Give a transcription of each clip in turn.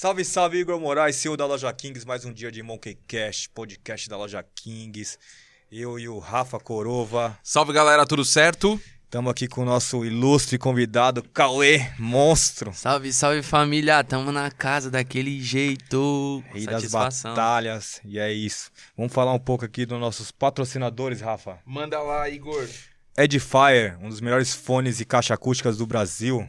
Salve, salve, Igor Moraes, CEO da Loja Kings, mais um dia de Monkey Cash, podcast da Loja Kings. Eu e o Rafa Corova. Salve galera, tudo certo? Estamos aqui com o nosso ilustre convidado, Cauê Monstro. Salve, salve família, tamo na casa daquele jeito. Rei das batalhas, e é isso. Vamos falar um pouco aqui dos nossos patrocinadores, Rafa. Manda lá, Igor. Edifier, um dos melhores fones e caixa acústicas do Brasil.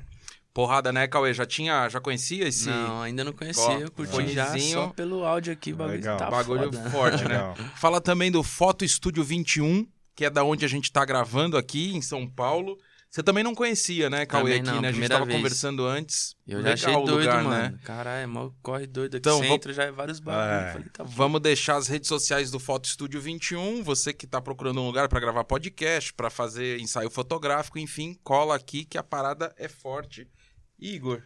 Porrada, né, Cauê? Já tinha, já conhecia esse? Não, ainda não conhecia. eu curti já só pelo áudio aqui, o bagulho Legal. tá Bagulho foda. forte, né? Legal. Fala também do Foto Estúdio 21, que é da onde a gente tá gravando aqui em São Paulo. Você também não conhecia, né, Cauê, Também aqui, não, né? A gente primeira tava vez. conversando antes. Eu já achei o doido, lugar, mano. né? Caralho, é mó corre doido aqui. Então, Você vou- já é vários bagulhos. É. Falei, tá bom. Vamos deixar as redes sociais do Foto Estúdio 21. Você que tá procurando um lugar pra gravar podcast, pra fazer ensaio fotográfico, enfim, cola aqui que a parada é forte. Igor,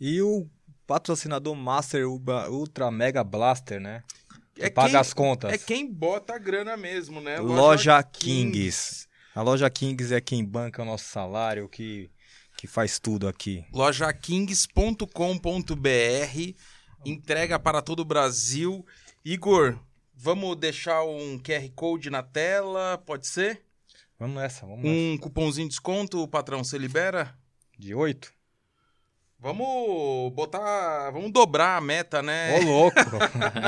E o patrocinador Master Ultra Mega Blaster, né? Que É paga quem- as contas. é quem bota a grana mesmo, né? Loja Kings. A Loja Kings é quem banca o nosso salário, que, que faz tudo aqui. lojakings.com.br entrega para todo o Brasil. Igor, vamos deixar um QR Code na tela, pode ser? Vamos nessa, vamos nessa. Um cupomzinho de desconto, o patrão você libera? De oito? Vamos botar, vamos dobrar a meta, né? Ô, louco!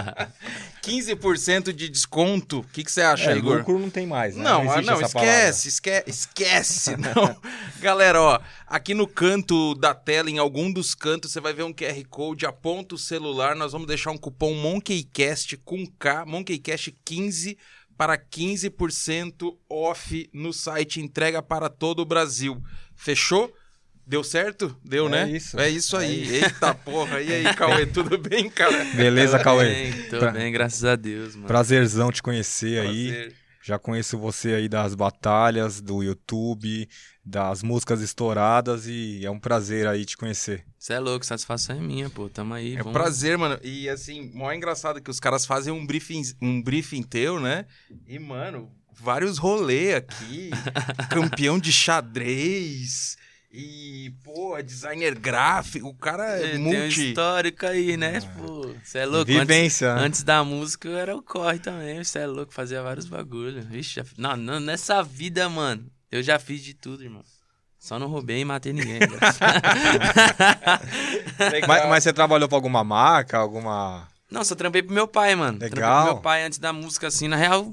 15% de desconto. O que, que você acha, é, Igor? lucro não tem mais, né? Não, ah, existe não, esquece, esquece, esquece, não. Galera, ó, aqui no canto da tela, em algum dos cantos, você vai ver um QR Code, aponta o celular, nós vamos deixar um cupom MonkeyCast com K, MonkeyCast 15 para 15% off no site, entrega para todo o Brasil. Fechou? Deu certo? Deu, É né? isso. É isso É aí. isso. Eita porra. E aí, Cauê, tudo bem, cara? Beleza, Cauê? bem, tô Pra- bem, graças a Deus, mano. Prazerzão te conhecer aí. Prazer. Já conheço você aí das batalhas, do YouTube, das músicas estouradas e é um prazer aí te conhecer. Você é louco, satisfação é minha, pô. Tamo aí, É um vamos... prazer, mano. E assim, mó engraçado que os caras fazem um briefing, um briefing teu, né? E, mano, vários rolê aqui. campeão de xadrez. E, pô, é designer gráfico. O cara é Tem um multi. histórico aí, né? Pô, você é louco. Vivência, Antes, né? antes da música eu era o corre também. Você é louco, fazia vários bagulhos. Vixe, já... não, não, nessa vida, mano, eu já fiz de tudo, irmão. Só não roubei e matei ninguém. Legal. Mas, mas você trabalhou pra alguma marca, alguma. não, só trampei pro meu pai, mano. Trampei Legal. pro meu pai antes da música, assim, na real.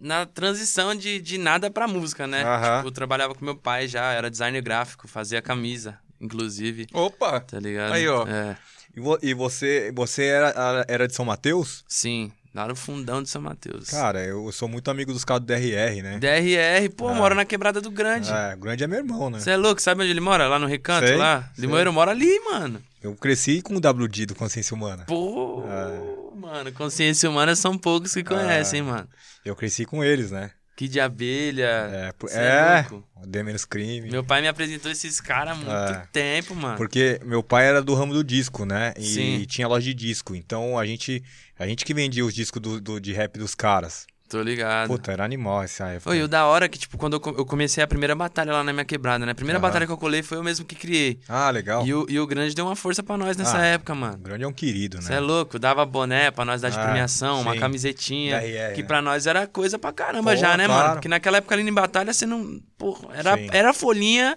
Na transição de, de nada pra música, né? Aham. Tipo, eu trabalhava com meu pai já, era designer gráfico, fazia camisa, inclusive, Opa! tá ligado? Aí, ó. É, E, vo- e você, você era, era de São Mateus? sim, lá no fundão de São Mateus. Cara, eu sou muito amigo dos caras do DRR, né? DRR, pô, Ah. mora na quebrada do Grande. É, o grande é meu irmão, né? Você é louco, sabe onde ele mora? Lá no Recanto, Sei, lá? sei. Limoeiro mora ali, mano. Eu cresci com o WD do Consciência Humana. Pô, É. mano, consciência humana são poucos que conhecem, mano. Eu cresci com eles, né? Que de abelha. É, é, dê menos crime. Meu pai me apresentou esses caras há muito É. tempo, mano. Porque meu pai era do ramo do disco, né? E Sim. tinha loja de disco. Então a gente, a gente que vendia os discos do, do- de rap dos caras. Tô ligado. Puta, era animal essa época. Foi, e o da hora que, tipo, quando eu, co- eu comecei a primeira batalha lá na minha quebrada, né? A primeira Aham. batalha que eu colei foi eu mesmo que criei. Ah, legal. E o, e o Grande deu uma força pra nós nessa Ah, época, O mano. grande é um querido, Você né? é louco, dava boné pra nós dar de Ah, premiação, uma sim. camisetinha. DRR, que né? pra nós era coisa pra caramba Pô, já, né, claro. mano? Porque naquela época ali em batalha você não. Porra, era, Sim. era folhinha.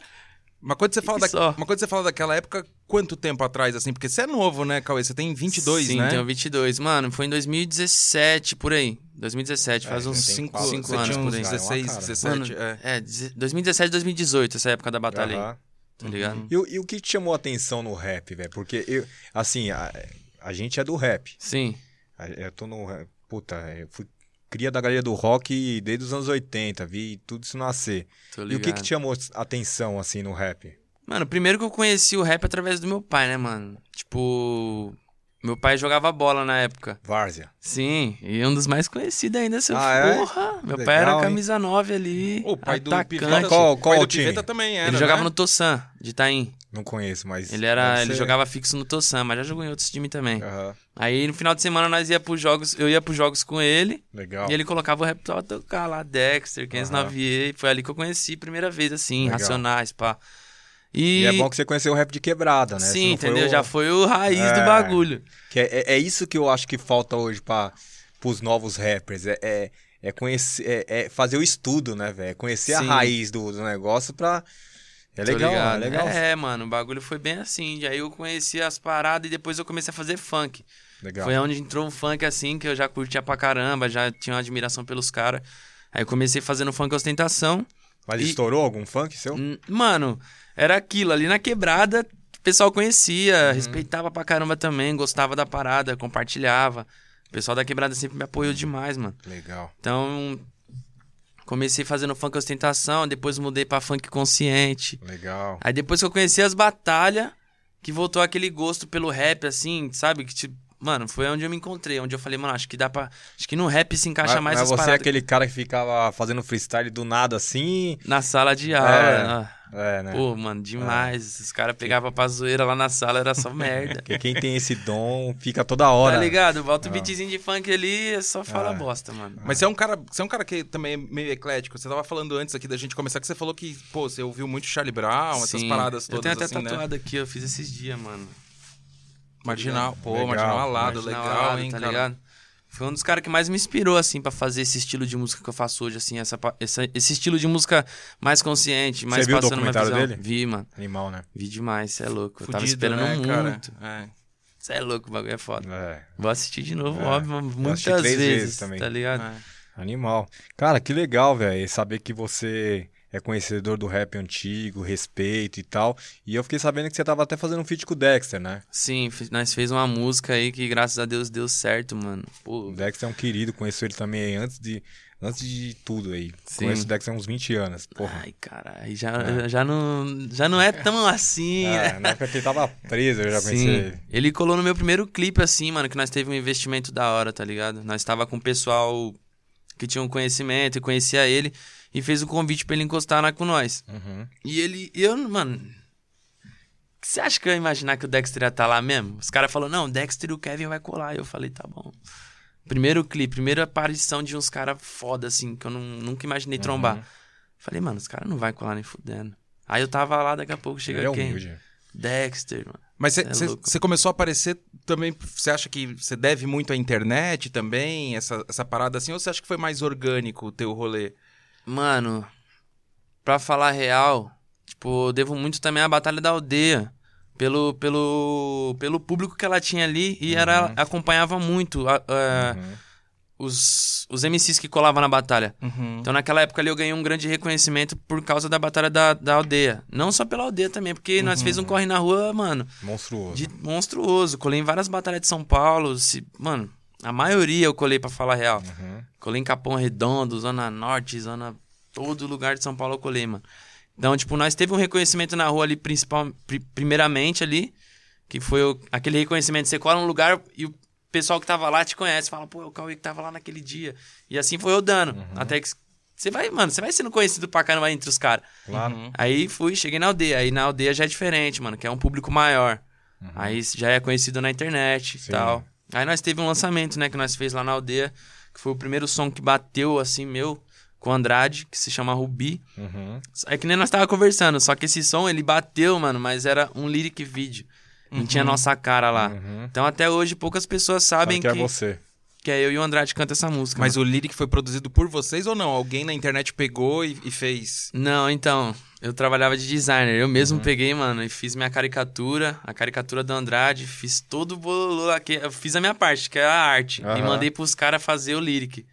Mas quando você fala, da... só. Mas quando você fala daquela época, quanto tempo atrás, assim? Porque você é novo, né, Cauê? Você tem 22, Sim, né? tenho 22. Mano, foi em 2017, por aí. 2017, faz É, uns tem 5 quase- Você anos tinha por uns aí. Cara, é uma 16, cara. 17, Mano, é. é, deze- 2017, 2018, essa época da batalha aí, Aham. tá ligado? E, o- e o que te chamou a atenção no rap, velho? Porque eu, assim, a, a gente é do rap. Sim. Eu tô no. rap. Puta, eu fui cria da galeria do rock desde os anos 80, vi tudo isso nascer. Tô E o que que te chamou a atenção, assim, no rap? Mano, primeiro que eu conheci o rap através do meu pai, né, mano? Tipo, meu pai jogava bola na época. Várzea. Sim, e um dos mais conhecidos ainda, seu Ah, é? porra. Meu Legal, pai era hein? camisa 9 ali. O pai do atacante. Piveta, Qual- o qual pai o do time? Piveta também era, Ele jogava né? no Tossan, de Itaim. Não conheço, mas. Ele era, ele ser- jogava fixo no Tossan, mas já jogou em outros times também. Aham, Aí no final de semana nós ia pros jogos, eu ia pros jogos com ele, legal. e ele colocava o rap pra tocar lá, Dexter, 509 e foi ali que eu conheci a primeira vez assim, Legal. Racionais, pá. E, E, é bom que você conheceu o rap de quebrada, né? Sim, foi entendeu? o- Já foi o raiz É. do bagulho. Que é, é- é isso que eu acho que falta hoje para os novos rappers. É, é, é conhecer, é, é fazer o estudo, né, velho? É Conhecer a Sim. raiz do, do negócio pra. É legal, é legal. É, mano, o bagulho foi bem assim. Aí eu conheci as paradas e depois eu comecei a fazer funk. legal. Foi onde entrou o funk assim, que eu já curtia pra caramba, já tinha uma admiração pelos caras. Aí eu comecei fazendo funk ostentação. Mas e- estourou algum funk seu? Mano, era aquilo, ali na quebrada, o pessoal conhecia, Uhum. respeitava pra caramba também, gostava da parada, compartilhava. O pessoal da quebrada sempre me apoiou demais, mano. Legal. Então, comecei fazendo funk ostentação, depois mudei pra funk consciente. Legal. Aí depois que eu conheci as batalhas, que voltou aquele gosto pelo rap, assim, sabe? Que tipo, mano, foi onde eu me encontrei, onde eu falei, mano, acho que dá pra. Acho que no rap se encaixa mas, mais mas as você é paradas. aquele cara que ficava fazendo freestyle do nada assim. Na sala de aula. É. ah, É, né? Pô, mano, demais. Os caras pegavam pra zoeira lá na sala, era só merda. Porque quem tem esse dom fica toda hora. Tá ligado? Bota o Ah. beatzinho de funk ali e só fala Ah. bosta, mano. Mas você é um cara, você é um cara que também é meio eclético. Você tava falando antes aqui da gente começar que você falou que, pô, você ouviu muito Charlie Brown, essas Sim. paradas todas Eu tenho até assim, né? tatuado aqui, eu fiz esses dias, mano. Marginal, pô, Legal. marginal alado, Marginal legal, Alado, hein, tá cara? ligado? Foi um dos caras que mais me inspirou, assim, pra fazer esse estilo de música que eu faço hoje, assim, essa, essa- esse estilo de música mais consciente, mais viu o passando uma documentário visão. dele? Vi, mano. Animal, né? Vi demais, cê é louco. Eu tava Fudido, esperando né, cara? muito. É. É louco, o bagulho é foda. É. Vou assistir de novo, É. óbvio, muitas vezes, vezes também. tá ligado? É. Animal. Cara, que legal, velho. Saber que você é conhecedor do rap antigo, respeito e tal. E eu fiquei sabendo que você tava até fazendo um feat com o Dexter, né? Sim, nós fez uma música aí que graças a Deus deu certo, mano. Pô, O Dexter é um querido, conheço ele também antes de, antes de tudo aí. Sim. Conheço o Dexter há uns 20 anos. Porra. ai, cara, já, já, não, já não é tão assim, né? É, na época que ele tava preso, eu já conheci Sim, ele. ele colou no meu primeiro clipe, assim, mano, que nós teve um investimento da hora, tá ligado? Nós tava com o pessoal que tinha um conhecimento e conhecia ele e fez um convite pra ele encostar lá com nós. Uhum. E ele, eu, mano. Você acha que eu ia imaginar que o Dexter ia estar lá mesmo? Os caras falaram, não, o Dexter e o Kevin vai colar. Eu falei, tá bom. Primeiro clipe, primeira aparição de uns caras foda, assim, que eu não- nunca imaginei trombar. Uhum. Falei, mano, os caras não vai colar nem fudendo. Aí eu tava lá, daqui a pouco chega é quem? humilde. Dexter, mano. Mas É você começou a aparecer também. Você acha que você deve muito à internet também, essa, essa parada assim? Ou você acha que foi mais orgânico o teu rolê? Mano, pra falar real, tipo, eu devo muito também à Batalha da Aldeia. Pelo, pelo, pelo público que ela tinha ali e era, acompanhava muito a- a- Uhum. os, os MCs que colavam na batalha. Uhum. Então naquela época ali eu ganhei um grande reconhecimento por causa da Batalha da, da Aldeia. Não só pela aldeia também, porque nós fez um corre na rua, mano, Monstruoso. de monstruoso. Colei em várias batalhas de São Paulo. Se, mano, a maioria eu colei pra falar a real. Uhum. Colei em Capão Redondo, Zona Norte, Zona. Todo lugar de São Paulo eu colei, mano. Então, tipo, nós teve um reconhecimento na rua ali, principal, pri- primeiramente ali, que foi o- aquele reconhecimento. Você cola num lugar e o pessoal que tava lá te conhece, fala, pô, é o Cauê que tava lá naquele dia. E assim foi rodando. Uhum. Até que você vai, mano, você vai sendo conhecido pra caramba entre os caras. Claro. Uhum. Aí fui, cheguei na aldeia. Aí na aldeia já é diferente, mano, que é um público maior. Uhum. Aí já é conhecido na internet e Sim. tal. Aí nós teve um lançamento, né, que nós fez lá na aldeia, que foi o primeiro som que bateu, assim, meu, com o Andrade, que se chama Rubi. Uhum. É que nem nós tava conversando, só que esse som, ele bateu, mano, mas era um lyric vídeo. Não tinha nossa cara lá. Uhum. Então até hoje poucas pessoas Sabe sabem que que, é você. Que é eu e o Andrade canta essa música. Mas mano. o lyric foi produzido por vocês ou não? Alguém na internet pegou e, e fez. Não, então, eu trabalhava de designer. Eu mesmo Uhum. peguei, mano, e fiz minha caricatura, a caricatura do Andrade, fiz todo o bololô aqui. Eu fiz a minha parte, que é a arte. E Aham. mandei pros caras fazer o lyric.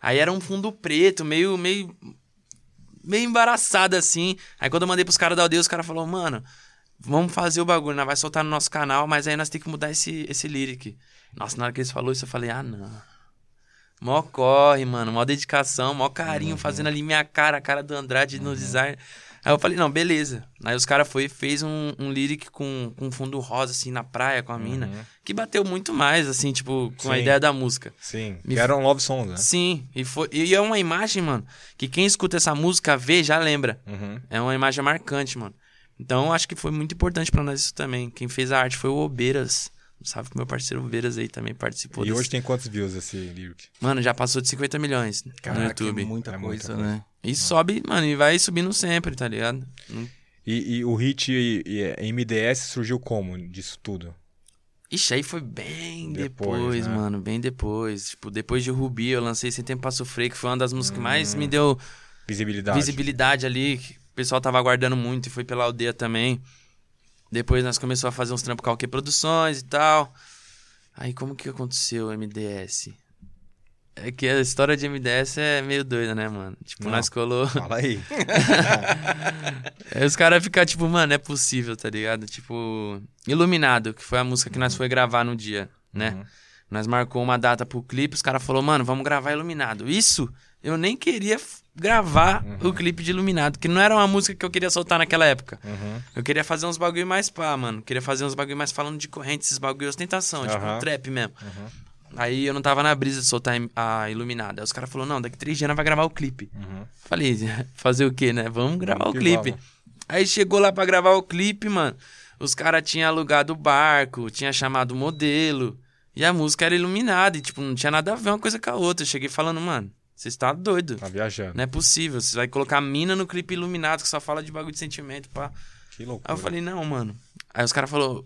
Aí era um fundo preto, meio, meio. meio embaraçado assim. Aí quando eu mandei pros caras da aldeia, os caras falaram, mano, vamos fazer o bagulho, nós vai soltar no nosso canal, mas aí nós temos que mudar esse, esse lyric. Nossa, na hora que eles falaram isso, eu falei, ah, não. Mó corre, mano, mó dedicação, mó carinho, fazendo ali minha cara, a cara do Andrade no design. Aí eu falei, não, beleza. Aí os caras foi e fez um, um lyric com, com fundo rosa, assim, na praia com a mina. Que bateu muito mais, assim, tipo, com a Sim. ideia da música. Sim. Me Que era um love song, né? Sim, e, foi, e é uma imagem, mano, que quem escuta essa música vê já lembra. Uhum. É uma imagem marcante, mano. Então acho que foi muito importante pra nós isso também. Quem fez a arte foi o Obeiras. Salve pro meu parceiro Obeiras aí também participou. E desse- hoje tem quantos views esse lyric? Mano, já passou de 50 milhões no Caraca, YouTube. é muita É coisa, muita né? E sobe, mano, e vai subindo sempre, tá ligado? E, e o hit e- e MDS surgiu como disso tudo? Ixi, aí foi bem Depois, depois, né? mano, bem depois. Tipo, depois de Rubi, eu lancei Sem Tempo pra Sofrer, que foi uma das músicas que mais Hum. me deu Visibilidade. visibilidade ali, que o pessoal tava aguardando muito e foi pela aldeia também. Depois nós começamos a fazer uns trampos com a Produções e tal. Aí como que aconteceu o MDS? É que a história de MDS é meio doida, né, mano? Tipo, Não. nós colou. Fala aí. Aí os caras ficam tipo, mano, é possível, tá ligado? Tipo, Iluminado, que foi a música que nós foi gravar no dia, né? Uhum. Nós marcou uma data pro clipe, os caras falaram, mano, vamos gravar Iluminado. Isso, eu nem queria gravar o clipe de Iluminado, que não era uma música que eu queria soltar naquela época. Uhum. Eu queria fazer uns bagulho mais pá, mano. Queria fazer uns bagulho mais falando de corrente, esses bagulho ostentação, tipo Aham. um trap mesmo. Aí eu não tava na brisa de soltar a Iluminada. Aí os caras falaram, não, daqui três dias nós vai gravar o clipe. Uhum. Falei, fazer o quê, né? Vamos gravar Vamos o clipe. vamos. Aí chegou lá pra gravar o clipe, mano. Os caras tinham alugado o barco, tinha chamado o modelo. E a música era iluminada. E, tipo, não tinha nada a ver uma coisa com a outra. Eu cheguei falando, mano, você está doido. Tá viajando. Não é possível. Você vai colocar mina no clipe iluminado que só fala de bagulho de sentimento, pá. Que Aí loucura. eu falei, não, mano. Aí os caras falaram,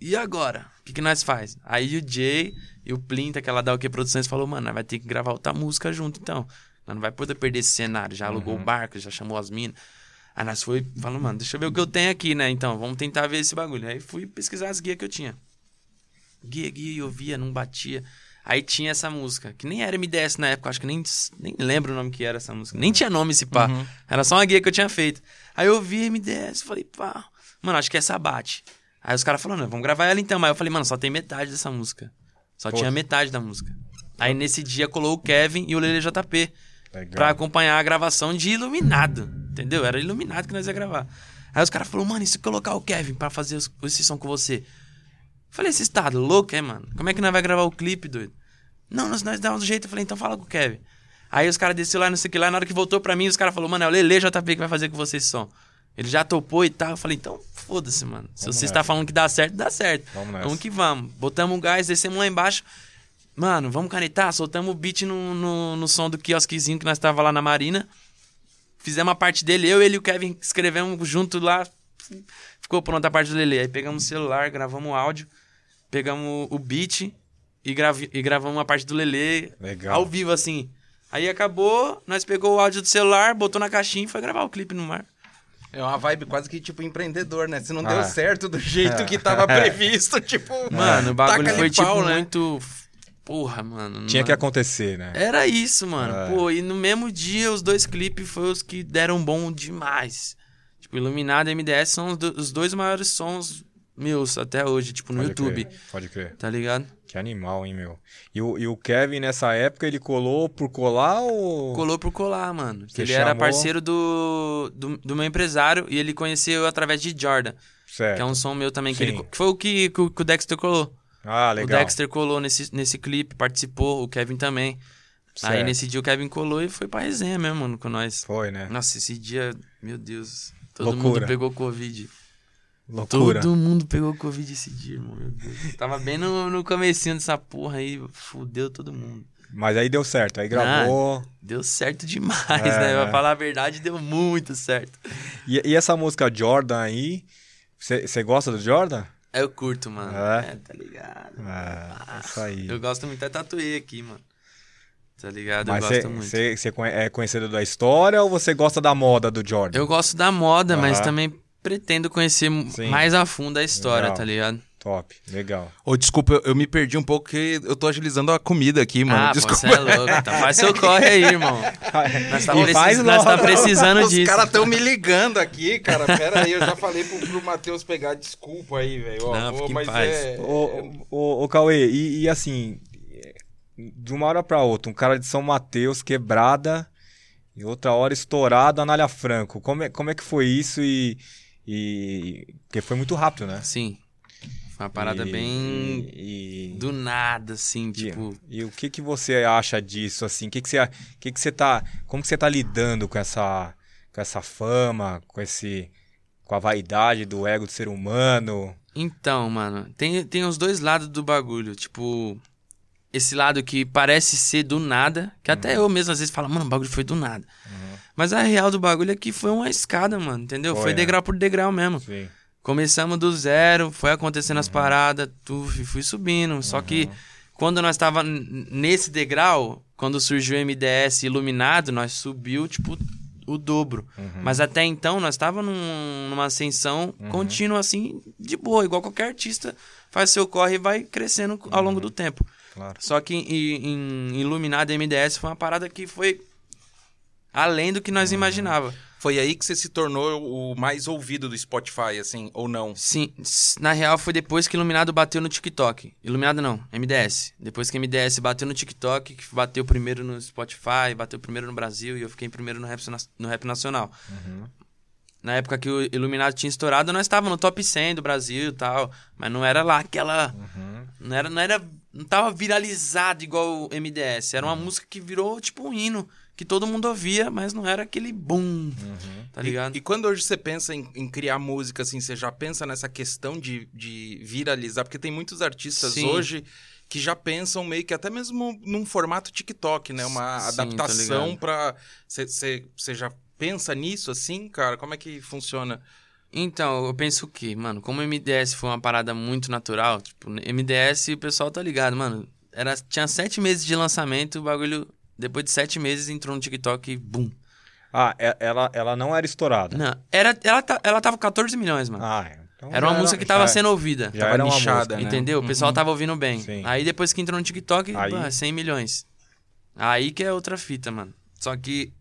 e agora? O que, que nós faz? Aí o Jay e o Plinta, que ela dá o que Produções, falou, mano, nós vai ter que gravar outra música junto, então. Nós não vai poder perder esse cenário. Já alugou o barco, já chamou as minas. Aí nós foi, falou, mano, deixa eu ver o que eu tenho aqui, né? Então, vamos tentar ver esse bagulho. Aí fui pesquisar as guias que eu tinha. Guia, guia, eu via, não batia. Aí tinha essa música, que nem era MDS na época, acho que nem, nem lembro o nome que era essa música. Nem tinha nome esse pá. Era só uma guia que eu tinha feito. Aí eu vi MDS, falei, pá, mano, acho que essa bate. Aí os caras falaram, vamos gravar ela então. Mas eu falei, mano, só tem metade dessa música. Só Pô. tinha metade da música. Aí nesse dia colou o Kevin e o Lele JP Legal. pra acompanhar a gravação de Iluminado. Entendeu? Era Iluminado que nós ia gravar. Aí os caras falaram, mano, e se colocar o Kevin pra fazer os- esse som com você? Falei, esse estado louco, é, mano? Como é que nós vai gravar o clipe, doido? Não, nós, nós damos um jeito. Eu falei, então fala com o Kevin. Aí os caras desceram lá, não sei o que lá. Na hora que voltou pra mim, os caras falaram, mano, é o Lele JP que vai fazer com você esse som. Ele já topou e tal. Eu falei, então foda-se, mano. Se Vamos você nessa. está falando que dá certo, dá certo. Vamos nessa. Vamos que vamos. Botamos o gás, descemos lá embaixo. Mano, vamos canetar. Soltamos o beat no, no, no som do quiosquezinho que nós tava lá na Marina. Fizemos a parte dele, eu, ele e o Kevin escrevemos junto lá. Ficou pronta a parte do Lele. Aí pegamos o celular, gravamos o áudio, pegamos o beat e, gravi- e gravamos a parte do Lele ao vivo, assim. Aí acabou, nós pegou o áudio do celular, botou na caixinha e foi gravar o clipe no mar. É uma vibe quase que tipo empreendedor, né? Se não Ah. deu certo do jeito que tava previsto, tipo. Mano, o bagulho foi pau, tipo né? muito. Porra, mano. Tinha não- que acontecer, né? Era isso, mano. É. Pô, e no mesmo dia os dois clipes foram os que deram bom demais. Tipo, Iluminado e MDS são os, do- os dois maiores sons meus até hoje, tipo, no Pode YouTube. crer, Pode crer. Tá ligado? Que animal, hein, meu? E o, e o Kevin, nessa época, ele colou por colar ou. Colou por colar, mano. Você ele era chamou? parceiro do, do, do meu empresário e ele conheceu eu através de Jordan, Certo. que é um som meu também. Que, ele, que foi o que, que o que o Dexter colou. Ah, O legal. Dexter colou nesse, nesse clipe, participou, o Kevin também. Aí Certo. nesse dia o Kevin colou e foi pra resenha mesmo, mano, com nós. Foi, né? Nossa, esse dia, meu Deus. Todo Loucura. mundo pegou Covid. Loucura. Todo mundo pegou Covid esse dia, irmão. Meu Deus. Tava bem no, no comecinho dessa porra aí, fudeu todo mundo. Mas aí deu certo. Aí gravou. Deu certo demais, É, né? né? Pra falar a verdade, deu muito certo. E, e essa música Jordan aí. Você gosta do Jordan? Eu curto, mano. É? É, tá ligado? É, isso aí. Eu gosto muito, até tatuei aqui, mano. Tá ligado? Eu Mas gosto muito. você é conhecido da história ou você gosta da moda do Jordan? Eu gosto da moda, mas também pretendo conhecer Sim. mais a fundo a história, Legal. tá ligado? Top, legal. Ô, desculpa, eu, eu me perdi um pouco porque eu tô agilizando a comida aqui, mano. ah, pô, desculpa. você é louco. Então faz seu corre aí, irmão. Nós tá, precis- faz nós tá precisando Os disso. caras estão me ligando aqui, cara. Pera aí, eu já falei pro, pro Matheus pegar desculpa aí, velho. Não, em mas paz. é. Ô, ô, ô, Cauê, e, e assim, de uma hora pra outra, um cara de São Mateus, quebrada, e outra hora estourado, Anália Franco. Como é, como é que foi isso e, e... Porque foi muito rápido, né? Sim. Foi uma parada E- bem E, do nada, assim, e- tipo. e o que que você acha disso, assim? Que que você, que que você tá... Como que você tá lidando com essa, com essa fama, com esse... Com a vaidade do ego do ser humano? Então, mano, tem, tem os dois lados do bagulho. Tipo, esse lado que parece ser do nada, que até Uhum. eu mesmo às vezes falo, mano, o bagulho foi do nada. Mas a real do bagulho é que foi uma escada, mano, entendeu? Foi, Foi, é. degrau por degrau mesmo. Sim. Começamos do zero, foi acontecendo Uhum. as paradas, tu, fui subindo. Só que quando nós tava n- nesse degrau, quando surgiu o MDS iluminado, nós subiu, tipo, o dobro. Uhum. Mas até então, nós tava num- numa ascensão contínua, assim, de boa. Igual qualquer artista faz seu corre e vai crescendo ao Uhum. longo do tempo. Claro. Só que em, em Iluminado MDS foi uma parada que foi além do que nós Uhum. imaginava. Foi aí que você se tornou o mais ouvido do Spotify, assim, ou não? Sim, na real foi depois que Iluminado bateu no TikTok. Iluminado não, MDS. Depois que MDS bateu no TikTok, que bateu primeiro no Spotify, bateu primeiro no Brasil e eu fiquei primeiro no rap, no rap nacional. Na época que o Iluminado tinha estourado, nós estávamos no top 100 do Brasil e tal, mas não era lá aquela não era não era não tava viralizado igual o MDS, era uma música que virou tipo um hino que todo mundo ouvia, mas não era aquele boom. Tá ligado? E, e quando hoje você pensa em, em criar música, assim, você já pensa nessa questão de, de viralizar? Porque tem muitos artistas Sim. hoje que já pensam meio que até mesmo num formato TikTok, né? Uma Sim, tô adaptação Você você já pensa nisso, assim, cara? Como é que funciona? Então, eu penso que, mano, como o MDS foi uma parada muito natural, tipo, MDS o pessoal tá ligado, mano. Era, tinha sete meses de lançamento, o bagulho, depois de sete meses, entrou no TikTok e bum. Ah, e- ela, ela não era estourada. Não, era, ela, ta- ela tava com 14 milhões, mano. Ah, então era uma já música que tava já- sendo ouvida. já Tava era nichada, música. né? Entendeu? O pessoal tava ouvindo bem. Sim. Aí depois que entrou no TikTok, Aí- pô, 100 milhões. Aí que é outra fita, mano. Só que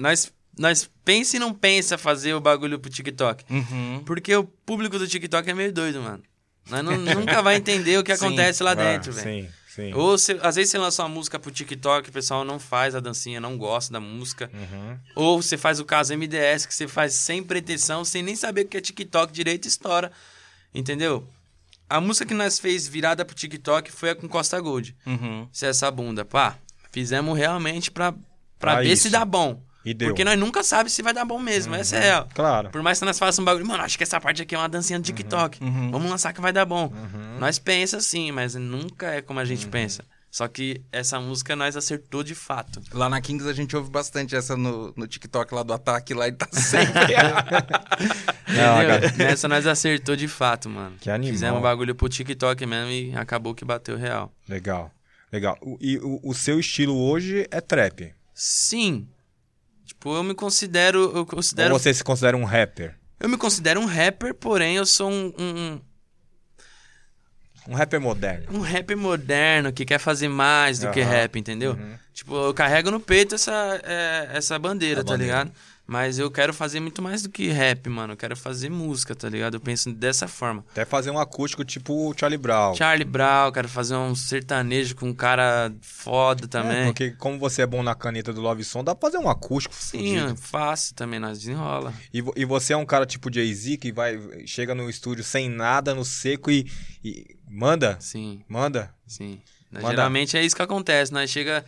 nós nós pensa e não pensa fazer o bagulho pro TikTok. Uhum. Porque o público do TikTok é meio doido, mano. Nós não- nunca vai entender o que Sim. acontece lá dentro, velho. Sim, sim. Ou cê- às vezes você lança uma música pro TikTok, o pessoal não faz a dancinha, não gosta da música. Uhum. Ou você faz o caso MDS, que você faz sem pretensão, sem nem saber o que é TikTok direito, estoura. Entendeu? A música que nós fez virada pro TikTok foi a com Costa Gold. Uhum. Se essa bunda, pá, fizemos realmente pra, pra Pra ver isso. se dá bom. E deu. Porque nós nunca sabemos se vai dar bom mesmo, essa é real. Claro. Por mais que nós façamos um bagulho, mano, acho que essa parte aqui é uma dancinha do TikTok. Vamos lançar que vai dar bom. Nós pensa assim, mas nunca é como a gente pensa. Só que essa música nós acertou de fato. Lá na Kings a gente ouve bastante essa no, no TikTok lá do ataque, lá e tá sempre. Não. Nessa nós acertou de fato, mano. Que animal. Fizemos um bagulho pro TikTok mesmo e acabou que bateu real. Legal. Legal. O- E o, o seu estilo hoje é trap. Sim. Tipo, eu me considero. Eu considero. Ou você se considera um rapper? Eu me considero um rapper, porém eu sou um, um, Um rapper moderno. um rapper moderno que quer fazer mais do que Aham. rap, entendeu? Tipo, eu carrego no peito essa, é, essa bandeira, A tá bandeira. ligado? Mas eu quero fazer muito mais do que rap, mano. Eu quero fazer música, tá ligado? Eu penso dessa forma. Até fazer um acústico tipo o Charlie Brown. Charlie Brown, quero fazer um sertanejo com um cara foda É, também. porque como você é bom na caneta do Love Song, dá pra fazer um acústico Sim, fudido. é fácil também, nós desenrola. E, e você é um cara tipo Jay-Z que vai, chega no estúdio sem nada, no seco e, e manda, Sim, manda. sim. Manda. Geralmente é isso que acontece, nós chega,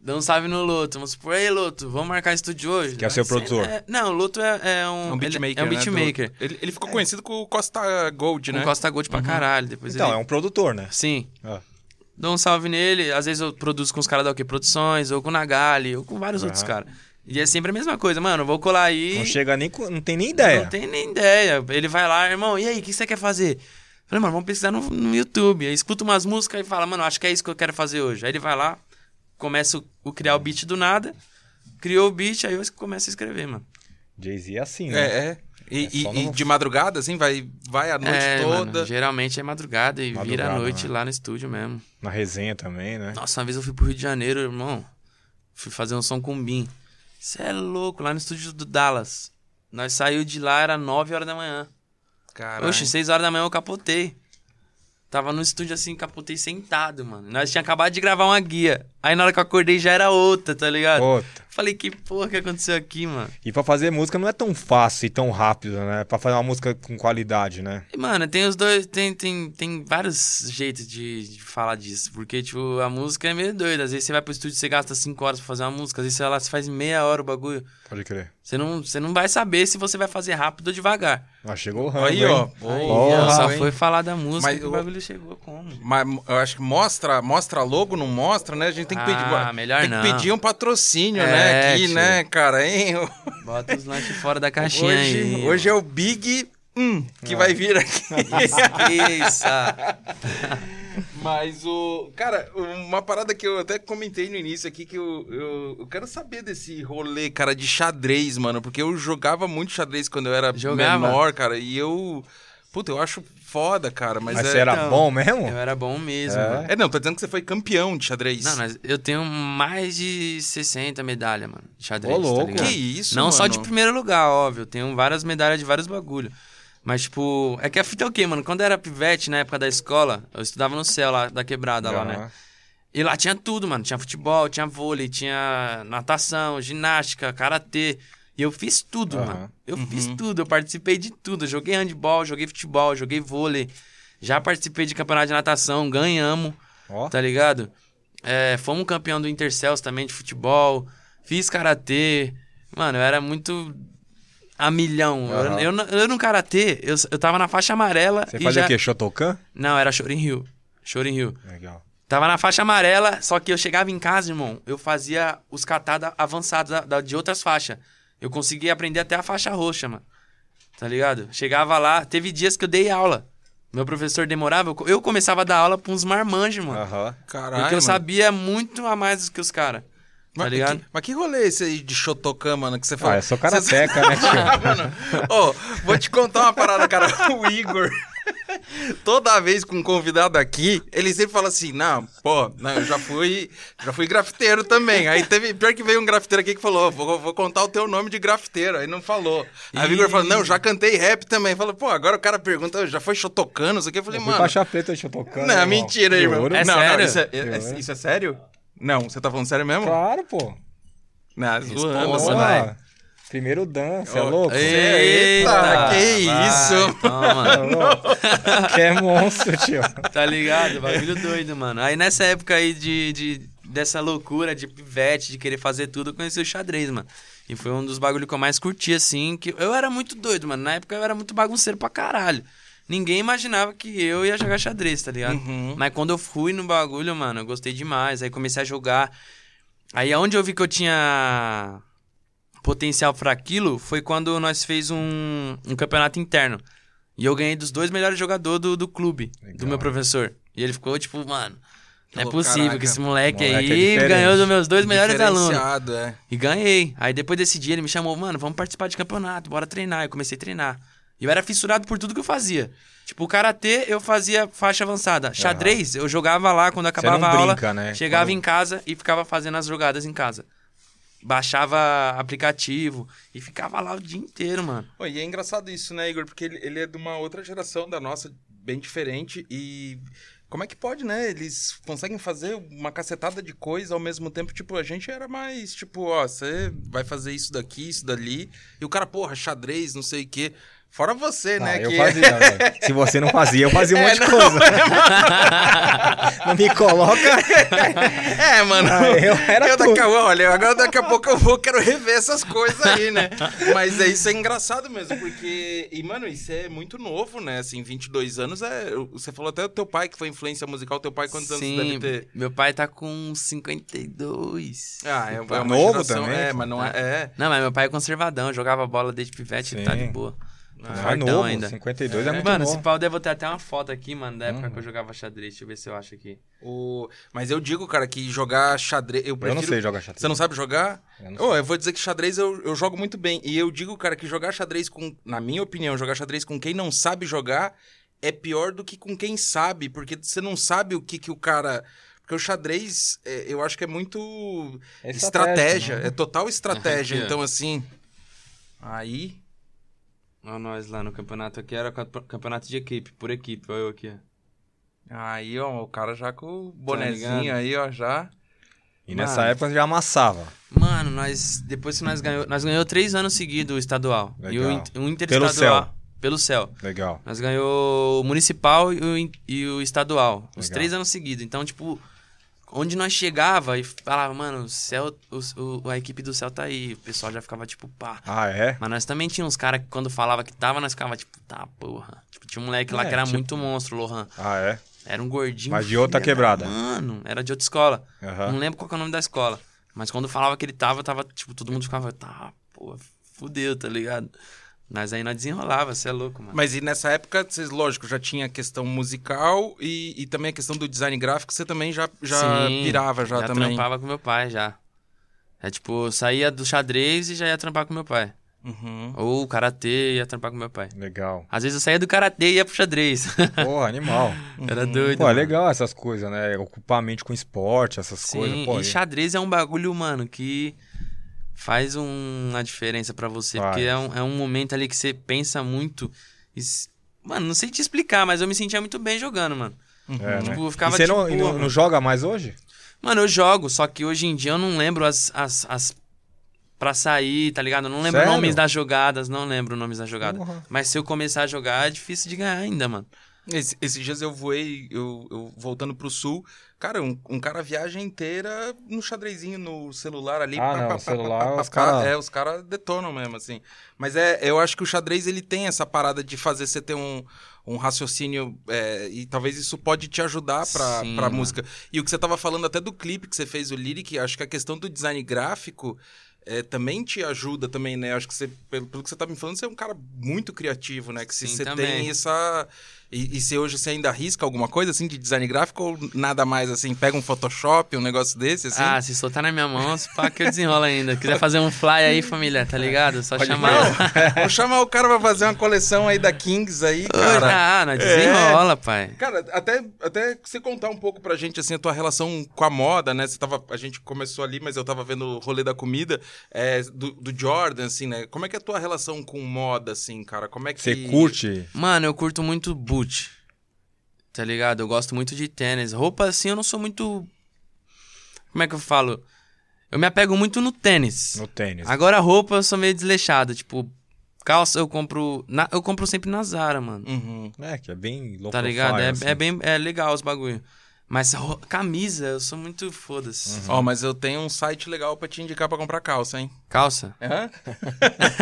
dá um salve no Loto, vamos supor, ei Loto, vamos marcar estúdio hoje? Que é o seu produtor. é- não, o Loto é, é um, É um beatmaker, ele- É um né, beatmaker. do- Ele, ele ficou conhecido com o Costa Gold, Com né? Costa Gold pra caralho. Depois Então, ele... é um produtor, né? Sim. Ah, Dou um salve nele. Às vezes eu produzo com os caras da OK Produções, ou com o Nagali, ou com vários Aham. outros caras. E é sempre a mesma coisa, mano. Vou colar aí. Não chega nem com, não tem nem ideia. Não tem nem ideia. Ele vai lá, irmão, e aí, o que você quer fazer? Falei, mano, vamos pesquisar no, no YouTube. Aí escuta umas músicas e fala, mano, acho que é isso que eu quero fazer hoje. Aí ele vai lá, começa o, criar o beat do nada, criou o beat, aí eu começo a escrever, mano. Jay-Z é assim, né? É, é. E, É e- só e no- de madrugada, assim, vai, vai a noite é, toda. mano, geralmente é madrugada e vira Madrugada, a noite né? lá no estúdio mesmo. Na resenha também, né? Nossa, uma vez eu fui pro Rio de Janeiro, irmão. Fui fazer um som com o Bim. Você é louco, lá no estúdio do Dallas. Nós saiu de lá, era 9 horas da manhã. Caralho. Oxe, 6 horas da manhã eu capotei. Tava no estúdio assim, capotei sentado, mano. Nós tinha acabado de gravar uma guia. Aí na hora que eu acordei já era outra, tá ligado? Outra. Falei, que porra que aconteceu aqui, mano? E pra fazer música não é tão fácil e tão rápido, né? Pra fazer uma música com qualidade, né? E, mano, tem os dois. Tem, tem, tem vários jeitos de, de falar disso. Porque, tipo, a música é meio doida. Às vezes você vai pro estúdio e você gasta 5 horas pra fazer uma música. Às vezes ela se faz meia hora o bagulho. Pode crer. Você não, você não vai saber se você vai fazer rápido ou devagar. Ah, chegou o Aí, ó. Porra, só foi falar da música Mas que o bagulho chegou como. Mas eu acho que mostra, mostra logo, não mostra, né? A gente tem que pedir, Ah, melhor tem que não. pedir um patrocínio, É, né? Aqui, tio. né, cara? Hein? Bota os lanches fora da caixinha Hoje, aí. hoje é o Big hum, que vai vir aqui. Esqueça. Mas o. Cara, uma parada que eu até comentei no início aqui, que eu, eu, eu quero saber desse rolê, cara, de xadrez, mano. Porque eu jogava muito xadrez quando eu era Jogava? menor, cara. E eu. Puta, eu acho foda, cara. Mas, Mas, é. você era então, bom mesmo? Eu era bom mesmo, É? É, não, tô dizendo que você foi campeão de xadrez. Não, mas eu tenho mais de 60 medalhas, mano, de xadrez, Ô, louco. tá? Que isso, Não mano? só de primeiro lugar, óbvio. Eu tenho várias medalhas de vários bagulho. Mas, tipo, é que a fita é o quê, mano? Quando eu era pivete, na época da escola, eu estudava no céu lá, da quebrada lá, né? E lá tinha tudo, mano. Tinha futebol, tinha vôlei, tinha natação, ginástica, karatê. E eu fiz tudo, Aham. mano. Eu fiz tudo, eu participei de tudo. Eu joguei handball, joguei futebol, joguei vôlei. Já participei de campeonato de natação, ganhamos, Ó. tá ligado? É, fomos campeão do Intercels também de futebol. Fiz karatê. Mano, eu era muito a milhão. Eu, Aham. eu, no- eu no karatê, eu, eu tava na faixa amarela Você fazia já... o quê? Shotokan? Não, era Shorin Rio. Shorin Rio. Legal. Tava na faixa amarela, só que eu chegava em casa, irmão, eu fazia os katadas avançados da- da- de outras faixas. Eu conseguia aprender até a faixa roxa, mano. Tá ligado? Chegava lá, teve dias que eu dei aula. Meu professor demorava, eu co- eu começava a dar aula pra uns marmanjos, mano. Aham. Caralho. porque eu mano. sabia muito a mais do que os caras. Tá Mas ligado? Que, mas que rolê é esse aí de Shotokan, mano, que você falou? Ah, eu sou Você- karateca, né, tio? Ô, vou te contar uma parada, cara. O Igor, toda vez com um convidado aqui, ele sempre fala assim: não, pô, não, eu já fui, já fui grafiteiro também. Aí teve, pior que veio um grafiteiro aqui que falou: vou, vou contar o teu nome de grafiteiro. Aí não falou. Aí o Igor falou: não, já cantei rap também. Falou, pô, agora o cara pergunta: já foi chotocando, não sei o que. Eu falei, Eu mano. faixa preta Shotokan. Não, irmão. mentira, irmão. É não, sério? não, isso é, é- ouro. isso é sério? Não, você tá falando sério mesmo? Claro, pô. Não, zoando, mano. Primeiro dan, você é Ó, louco? Eita, que vai, isso? Toma. que é monstro, tio. Tá ligado? Bagulho doido, mano. Aí nessa época aí de, de- dessa loucura de pivete, de querer fazer tudo, eu conheci o xadrez, mano. E foi um dos bagulhos que eu mais curti, assim. que Eu era muito doido, mano. Na época eu era muito bagunceiro pra caralho. Ninguém imaginava que eu ia jogar xadrez, tá ligado? Uhum. Mas quando eu fui no bagulho, mano, eu gostei demais. Aí comecei a jogar. Aí aonde eu vi que eu tinha potencial pra aquilo foi quando nós fez um, um campeonato interno. E eu ganhei dos dois melhores jogadores do, do clube, do Legal. meu professor. E ele ficou tipo, mano, não é possível "Caraca, que esse moleque, moleque é aí diferente." ganhou dos meus dois melhores alunos. É. E ganhei. Aí depois desse dia ele me chamou, mano, vamos participar de campeonato, bora treinar. Eu comecei a treinar. E eu era fissurado por tudo que eu fazia. Tipo, o karatê eu fazia faixa avançada. Xadrez, eu jogava lá quando acabava a aula. brinca, né? Chegava Quando- em casa e ficava fazendo as jogadas em casa. Baixava aplicativo e ficava lá o dia inteiro, mano. Pô, e é engraçado isso, né, Igor? Porque ele, ele é de uma outra geração da nossa, bem diferente. E como é que pode, né? Eles conseguem fazer uma cacetada de coisa ao mesmo tempo. Tipo, a gente era mais, tipo, ó, você vai fazer isso daqui, isso dali. E o cara, porra, xadrez, não sei o quê. Fora você, né? Ah, eu que fazia. Se você não fazia, eu fazia um É, monte de não, coisa. não me coloca. É, mano. Ah, eu era daqui tu. a, olha, agora daqui a pouco eu vou, quero rever essas coisas aí, né? Mas é, isso é engraçado mesmo, porque... E, mano, isso é muito novo, né? Assim, 22 anos é... Você falou até do teu pai, que foi influência musical. Teu pai, quantos anos deve Sim, ter? meu pai tá com 52. Ah, é, é uma Novo geração... também, É, mas não é... é. Não, mas meu pai é conservadão, jogava bola desde pivete, Sim. tá de boa. Não é novo, ainda. 52 é, muito mano, bom. esse pau eu devo ter até uma foto aqui, mano, da época Uhum. que eu jogava xadrez. Deixa eu ver se eu acho aqui. O... Mas eu digo, cara, que jogar xadrez... Eu, Eu prefiro... não sei jogar xadrez. Você não sabe jogar? Eu não Ô, eu vou dizer que xadrez eu, eu jogo muito bem. E eu digo, cara, que jogar xadrez com. Na minha opinião, jogar xadrez com quem não sabe jogar é pior do que com quem sabe. Porque você não sabe o que, que o cara. Porque o xadrez, é, eu acho que é muito É estratégia. estratégia, né? É total estratégia. Ó. então, assim. Aí. Olha nós lá no campeonato aqui, era campe- campeonato de equipe, por equipe, olha eu aqui, ó. Aí, ó, o cara já com o bonezinho ligado? aí, ó, já. E nessa época já amassava. Mano, nós. Depois que nós ganhou. Nós ganhou três anos seguidos o estadual. E o, Legal. in- o Pelo interestadual. céu. Pelo céu. Legal. Nós ganhou o municipal e o, e o estadual. Os Legal. três anos seguidos. Então, tipo, onde nós chegava e falava, mano, o céu, o- o- a equipe do céu tá aí. O pessoal já ficava, tipo, pá. Ah, é? Mas nós também tinha uns caras que quando falava que tava, nós ficava, tipo, tá, porra. Tipo, tinha um moleque lá É, que era tipo- muito monstro, Lohan. Ah, é? Era um gordinho. Mas de outra filha quebrada. da- Mano, era de outra escola. Aham. Não lembro qual que é o nome da escola. Mas quando falava que ele tava, tava, tipo, todo mundo ficava, tá, pô, fudeu, tá ligado? Mas aí nós desenrolava, você é louco, mano. Mas e nessa época, vocês, lógico, já tinha a questão musical e, e também a questão do design gráfico, você também já, já Sim, pirava já, também. trampava com meu pai, já. É tipo, saía do xadrez e já ia trampar com meu pai. Uhum. Ou karatê ia trampar com meu pai. Legal. Às vezes eu saía do karatê e ia pro xadrez. Porra, animal. Era doido. Pô, é mano. legal essas coisas, né? Ocupar a mente com esporte, essas coisas. Sim, Pô, e xadrez é um bagulho, mano, que faz um- uma diferença pra você. Faz. Porque é um, é um momento ali que você pensa muito. e Mano, não sei te explicar, mas eu me sentia muito bem jogando, mano. é, né? Tipo, eu E ficava você de não, e não, não joga mais hoje? Mano, eu jogo, só que hoje em dia eu não lembro as. as, as... Pra sair, tá ligado? Eu não lembro Sério? nomes das jogadas, não lembro nomes das jogadas. Porra. Mas se eu começar a jogar, é difícil de ganhar ainda, mano. Esse- esses dias eu voei, eu, eu voltando pro sul, cara, um, um cara viagem inteira no xadrezinho no celular ali. Ah, não, pá, celular, pá, os pá, cara- É, os caras detonam mesmo, assim. Mas é, eu acho que o xadrez, ele tem essa parada de fazer você ter um, um raciocínio, é, e talvez isso pode te ajudar pra, Sim, pra mano. música. E o que você tava falando até do clipe que você fez, o Lyric, acho que a questão do design gráfico... é, também te ajuda também, né? Acho que você, pelo, pelo que você tá me falando, você é um cara muito criativo, né? Que se Sim, você também. tem essa. E, e se hoje você ainda arrisca alguma coisa assim de design gráfico ou nada mais assim? Pega um Photoshop, um negócio desse, assim? Ah, se soltar na minha mão, se pá que eu desenrolo ainda. Quiser fazer um fly aí, família, tá ligado? Só Pode chamar. Vou chamar o cara pra fazer uma coleção aí da Kings aí, cara. Ah, nós desenrola, pai. Cara, até, até você contar um pouco pra gente, assim, a tua relação com a moda, né? Você tava, a gente começou ali, mas eu tava vendo o rolê da comida, é, do, do Jordan, assim, né? Como é que é a tua relação com moda, assim, cara? Como é que... Você curte? Mano, eu curto muito boot. Tá ligado? Eu gosto muito de tênis. Roupa assim, eu não sou muito. Como é que eu falo? Eu me apego muito no tênis. No tênis. Agora roupa eu sou meio desleixado. Tipo, calça eu compro. na- Eu compro sempre na Zara, mano. Uhum. É, que é bem low Tá ligado? profile, É, assim. é bem. É legal os bagulho. Mas camisa, eu sou muito foda-se. Ó, mas eu tenho um site legal pra te indicar pra comprar calça, hein? Calça? Hã?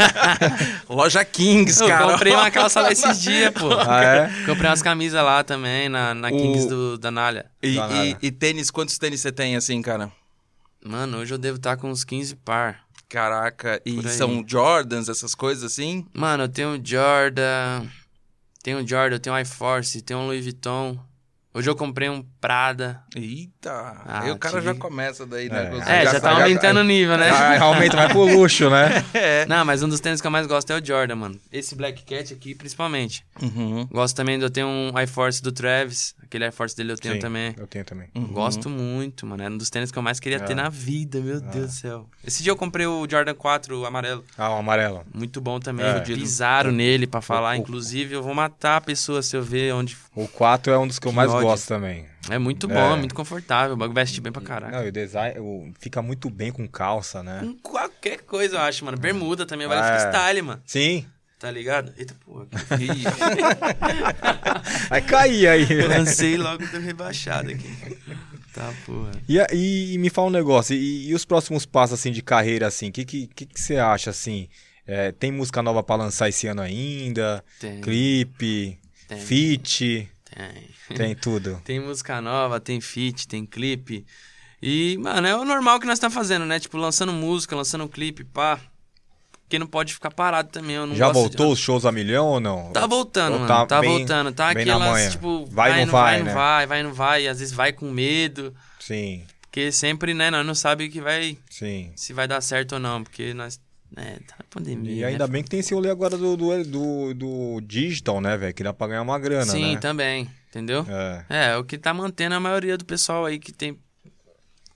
Loja Kings, Eu cara. comprei uma calça lá esses dias, pô. Ah, é? Comprei umas camisas lá também, na, na O- Kings do, da Nalha. E, e- e tênis, quantos tênis você tem, assim, cara? Mano, hoje eu devo estar com uns 15 par. Caraca, e são Jordans, essas coisas assim? Mano, eu tenho Jordan. Tenho Jordan, eu tenho iForce, tenho um Louis Vuitton. Hoje eu comprei um Prada. Eita, Ah, aí o cara tive- já começa daí, né? É. É, já, já- tá aumentando o nível, né? Ah, aumenta, vai pro luxo, né? É. Não, mas um dos tênis que eu mais gosto é o Jordan, mano. Esse Black Cat aqui, principalmente. Uhum. Gosto também, de- eu tenho um iForce do Travis. Aquele iForce dele eu tenho Sim, também. Eu tenho também. uhum. Gosto muito, mano. Era um dos tênis que eu mais queria ter É. na vida, meu Deus do céu. Esse dia eu comprei o Jordan 4 o amarelo. Ah, o amarelo. Muito bom também. É. Pisaram nele pra falar. o- Inclusive, eu vou matar a pessoa se eu ver onde. O 4 é um dos que eu mais ódio. Gosto também. É muito É. bom, é muito confortável. O bagulho veste bem pra caraca. Não, e o design o- fica muito bem com calça, né? Com qualquer coisa, eu acho, mano. Bermuda também, vai É. ficar style, mano. Sim. Tá ligado? Eita porra. Vai cair aí. Eu lancei logo do rebaixado aqui. Tá, porra. E, e- e me fala um negócio, e, e os próximos passos assim de carreira assim, o que, que, que, que você acha assim? É, tem música nova pra lançar esse ano ainda? Tem. Clipe, Tem. feat, Tem. tem tudo. Tem música nova, tem feat, tem clipe. E, mano, é o normal que nós tá fazendo, né? Tipo, lançando música, lançando clipe, pá. Porque não pode ficar parado também. Eu não Já voltou de... os shows a milhão ou não? Tá voltando, Ou mano. tá Tá, bem- voltando. Tá aquelas, tipo, Vai, vai, não vai, vai, né? não vai, vai, não vai. E às vezes vai com medo. Sim, Porque sempre, né, nós não sabemos que vai, sim. se vai dar certo ou não. Porque nós, né, tá na pandemia. E né? ainda bem que tem esse rolê agora do, do, do, do digital, né, velho? Que dá pra ganhar uma grana, Sim, né? também. Entendeu? É. É, o que tá mantendo a maioria do pessoal aí que tem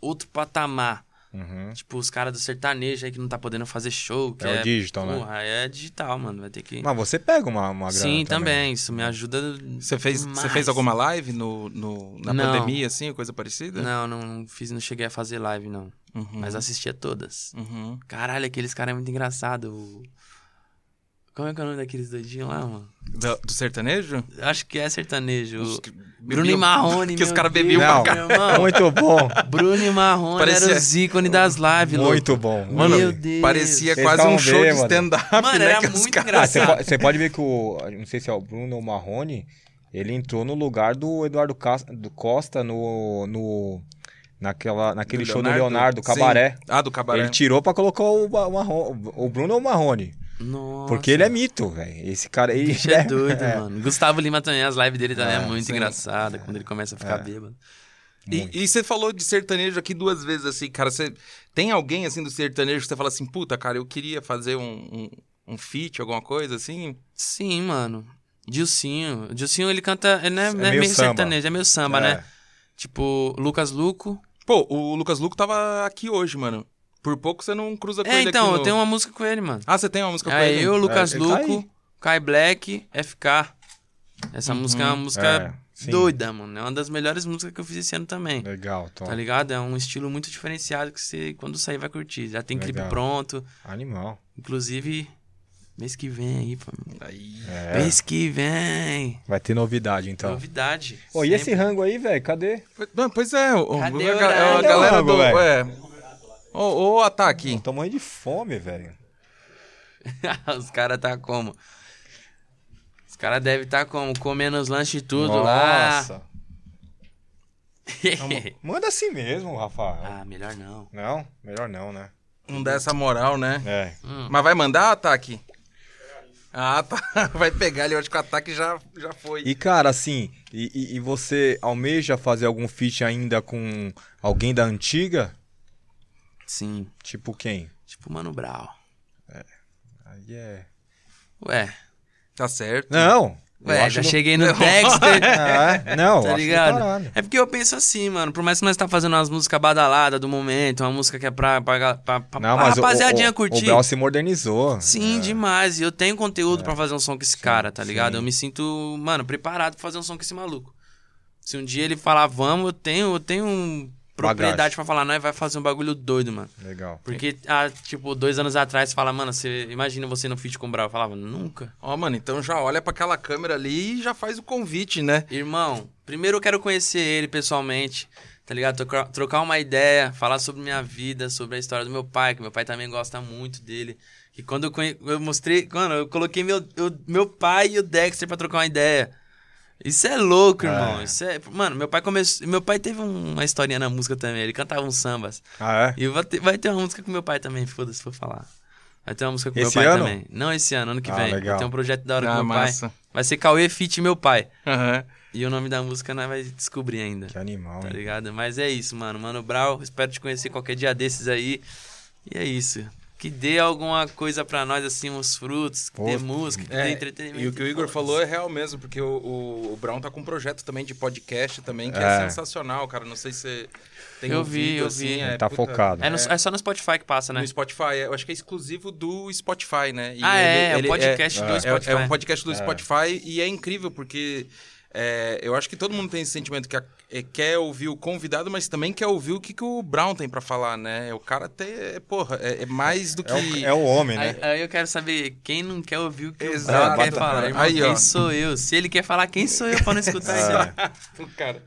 outro patamar Uhum. Tipo, os caras do sertanejo aí que não tá podendo fazer show. Que É o digital, né? Porra, é digital, mano. Vai ter que. Mas você pega uma, uma grana Sim, também. também. Isso me ajuda. Você fez, você fez alguma live no, no- na Não. pandemia, assim, coisa parecida? Não, não, não fiz, não cheguei a fazer live, não. Uhum. Mas assistia todas. Uhum. Caralho, aqueles caras é muito engraçado. O- Como é que é o nome daqueles doidinhos lá, mano? Do, do sertanejo? Acho que é sertanejo. Que Bruno e Marrone, que os caras bebiam pra irmão. Muito bom. Bruno e Marrone Parecia- eram os ícones das lives, louco. Muito bom. Mano, Meu Deus. parecia Eles quase um show de stand-up, Mano, né? era muito Ah, você, engraçado. po- você pode ver que o. Não sei se é o Bruno ou o Marrone. Ele entrou no lugar do Eduardo Costa no. no naquela, naquele Do show Leonardo? do Leonardo, Sim. Cabaré. Ah, do Cabaré. Ele tirou pra colocar o, Ma- Marrone, o Bruno ou o Marrone. Nossa. Porque ele é mito, velho. Esse cara aí. Bicho é doido, mano. Gustavo Lima também, as lives dele também é, É, muito sim. engraçada quando ele começa a ficar bêbado. E, e você falou de sertanejo aqui duas vezes, assim, cara. Você tem alguém, assim, do sertanejo que você fala assim, puta, cara, eu queria fazer um, um, um feat, alguma coisa, assim? Sim, mano. Dilcinho. Dilcinho, ele canta. Ele não é, não é meio meio, sertanejo, é meio samba, É. né? Tipo, Lucas Luco. Pô, o Lucas Luco tava aqui hoje, mano. Por pouco você não cruza com É, ele então, aqui eu no... tenho uma música com ele, mano. Ah, você tem uma música com É, ele? eu, Lucas ele tá Luco, aí. Kai Black, FK. Essa música é uma música É, doida, mano. É uma das melhores músicas que eu fiz esse ano também. Legal, Tom. Tá ligado? É um estilo muito diferenciado que você, quando sair, vai curtir. Já tem clipe Legal. pronto. Animal. Inclusive, mês que vem aí, pô. Aí... É. Mês que vem. Vai ter novidade, então. Novidade. Ô, e esse rango aí, velho? Cadê? Não, Pois é, o, Cadê a, o a o galera rango, do... É. Ô, ô, Ataque. Tô morrendo de fome, velho. Os caras tá como? Os caras devem tá como? Comendo os lanches tudo lá. Nossa. Manda assim mesmo, Rafael. ah, melhor não. Não? Melhor não, né? Não dá essa moral, né? É. Hum. Mas vai mandar, Ataque? Ah, tá. Vai pegar ali, eu acho que o Ataque já, já foi. E, cara, assim, e, e- você almeja fazer algum feat ainda com alguém da antiga? Sim. Tipo quem? Tipo Mano Brown. Aí é. Ué. Tá certo. Não! Ué, já cheguei no Dexter. Ah, é? Não, Tá ligado? É porque eu penso assim, mano. Por mais que nós tá fazendo umas músicas badaladas do momento, uma música que é pra, pra, pra, pra, Não, mas rapaziadinha o, o, curtir. o Bel se modernizou. Sim, É. demais. E eu tenho conteúdo pra fazer um som com esse cara, tá ligado? sim. Eu me sinto, mano, preparado pra fazer um som com esse maluco. Se um dia ele falar, vamos, eu tenho, eu tenho um propriedade pra falar, nós vai fazer um bagulho doido, mano. Legal. Porque, ah, tipo, dois anos atrás, você fala, mano, você imagina você no feat com o Brau. Eu falava, nunca. Ó, mano, então já olha pra aquela câmera ali e já faz o convite, né? Irmão, primeiro eu quero conhecer ele pessoalmente, tá ligado? Trocar, uma ideia, falar sobre minha vida, sobre a história do meu pai, que meu pai também gosta muito dele. E quando eu, conhe... eu mostrei, mano, eu coloquei meu, eu- meu pai e o Dexter pra trocar uma ideia. Isso é louco, irmão. É. Isso é... Mano, meu pai começou. Meu pai teve um- uma historinha na música também. Ele cantava uns sambas. Ah, é? E vai ter, vai ter uma música com meu pai também, foda-se, se for falar. Vai ter uma música com Esse meu pai ano? também. Não esse ano, ano que Ah, vem. legal. Ter um projeto da hora Ah, com meu massa. pai. Vai ser Cauê Fit Meu Pai. Aham. E o nome da música nós vai descobrir ainda. Que animal, Tá hein? ligado? Mas é isso, mano. Mano Brau, espero te conhecer qualquer dia desses aí. E é isso. Que dê alguma coisa pra nós, assim, uns frutos, que Pô, dê música, que dê É, entretenimento. e o que o Igor falou é real mesmo, porque o, o, o Brown tá com um projeto também de podcast também, que é, É. sensacional, cara. Não sei se você tem Eu vi, ouvido, eu assim, vi. é, Tá focado. É, no- é só no Spotify que passa, né? No Spotify, é, eu acho que é exclusivo do Spotify, né? E Ah, ele- é, ele o podcast do é, Spotify. É um podcast do Spotify e é incrível porque é, eu acho que todo mundo tem esse sentimento que a- é, quer ouvir o convidado, mas também quer ouvir o que, que o Brown tem pra falar, né? O cara tem, é, porra, é, é mais do que... É o, é o homem, né? Aí, aí eu quero saber quem não quer ouvir o que Exato. o Brau quer É, falar. Irmão, aí, quem ó. sou eu? Se ele quer falar, quem sou eu pra não escutar isso? aí? o cara...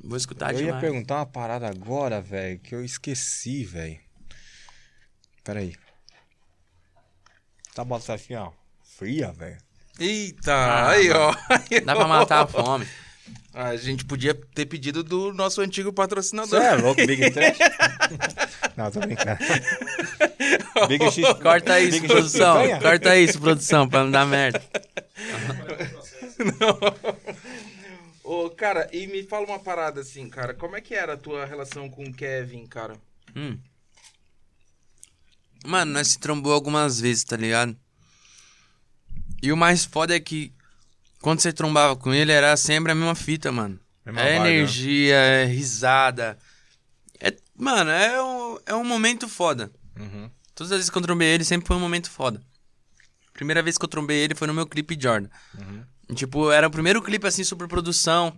Vou escutar Eu ia demais. perguntar uma parada agora, velho, que eu esqueci, velho. Pera aí. Tá botando assim, ó. Fria, velho. Eita, Ah, aí, ó. Aí, Dá pra matar a fome. A gente podia ter pedido do nosso antigo Você patrocinador. é louco, Big Trash? Não, tô brincando. Big X. Corta isso, Big produção. Corta isso, produção, pra não dar merda. Ô, cara, e me fala uma parada assim, cara. Como é que era a tua relação com o Kevin, cara? Hum. Mano, nós se trombou algumas vezes, tá ligado? E o mais foda é que quando você trombava com ele era sempre a mesma fita, mano. Mesma é vibe, né? energia, é risada. É, Mano, é um, é um momento foda. Uhum. Todas as vezes que eu trombei ele, sempre foi um momento foda. Primeira vez que eu trombei ele foi no meu clipe Jordan. E, Tipo, era o primeiro clipe assim, super produção.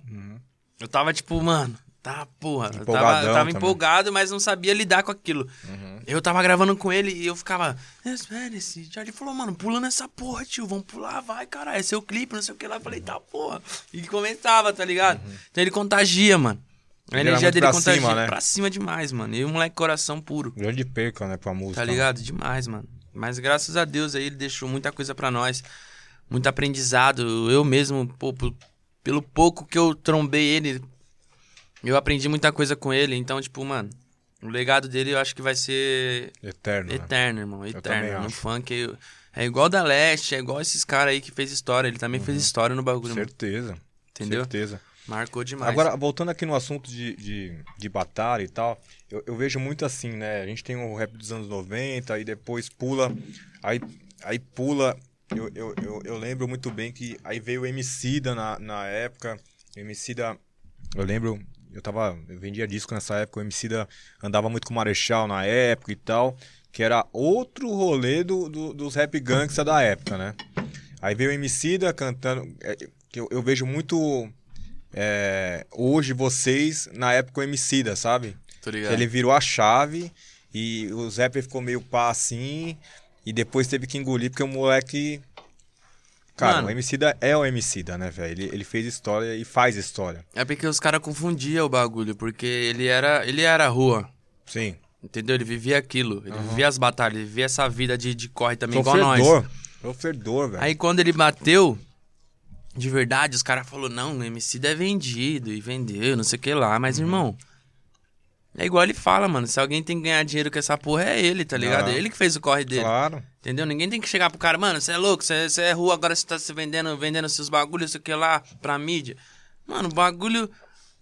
Eu tava tipo, mano, tá porra. Eu tava, eu tava empolgado, mas não sabia lidar com aquilo. Eu tava gravando com ele e eu ficava, espera esse Jordan falou, mano, pula nessa porra, tio, vamos pular, vai, caralho, é seu clipe, não sei o que lá. Eu falei, tá porra. E comentava, tá ligado? Então ele contagia, mano. A Ele energia dele pra contagia. cima, né? Pra cima demais, mano. E o moleque coração puro. Grande perca, né, pra música. Tá ligado? Demais, mano. Mas graças a Deus aí ele deixou muita coisa pra nós. Muito aprendizado. Eu mesmo, pô, pelo pouco que eu trombei ele, eu aprendi muita coisa com ele. Então, tipo, mano, o legado dele eu acho que vai ser Eterno. né? eterno, irmão. também Eterno. No funk é igual da Leste, é igual esses caras aí que fez história. Ele também fez história no bagulho, mano. Certeza. Entendeu? Certeza. Marcou demais. Agora, voltando aqui no assunto de, de, de batalha e tal, eu, eu vejo muito assim, né? A gente tem o rap dos anos 90, aí depois pula, aí, aí pula. Eu, eu, eu, eu lembro muito bem que aí veio o Emicida na, na época. O Emicida, eu lembro, eu tava. Eu vendia disco nessa época, o Emicida andava muito com o Marechal na época e tal, que era outro rolê do, do- dos rap gangsta da época, né? Aí veio o Emicida cantando. é, que eu, eu vejo muito é, hoje vocês, na época o Emicida, sabe? Tô ligado. Ele virou a chave e o Zé ficou meio pá assim e depois teve que engolir porque o moleque... Cara, Mano. o Emicida é o Emicida, né, velho? Ele, ele fez história e faz história. É porque os caras confundiam o bagulho, porque ele era, ele era rua. Sim. Entendeu? Ele vivia aquilo. Ele vivia as batalhas, ele vivia essa vida de, de corre também, igual nós. Sofredor. Sofredor, velho. Aí quando ele bateu, de verdade, os caras falaram, não, o MC é vendido e vendeu, não sei o que lá. Mas, Uhum. irmão, é igual ele fala, mano. Se alguém tem que ganhar dinheiro com essa porra, é ele, tá ligado? Ah. É ele que fez o corre dele. Claro. Entendeu? Ninguém tem que chegar pro cara, mano, você é louco, você é rua, agora você tá se vendendo, vendendo seus bagulhos, sei o que lá, pra mídia. Mano, o bagulho.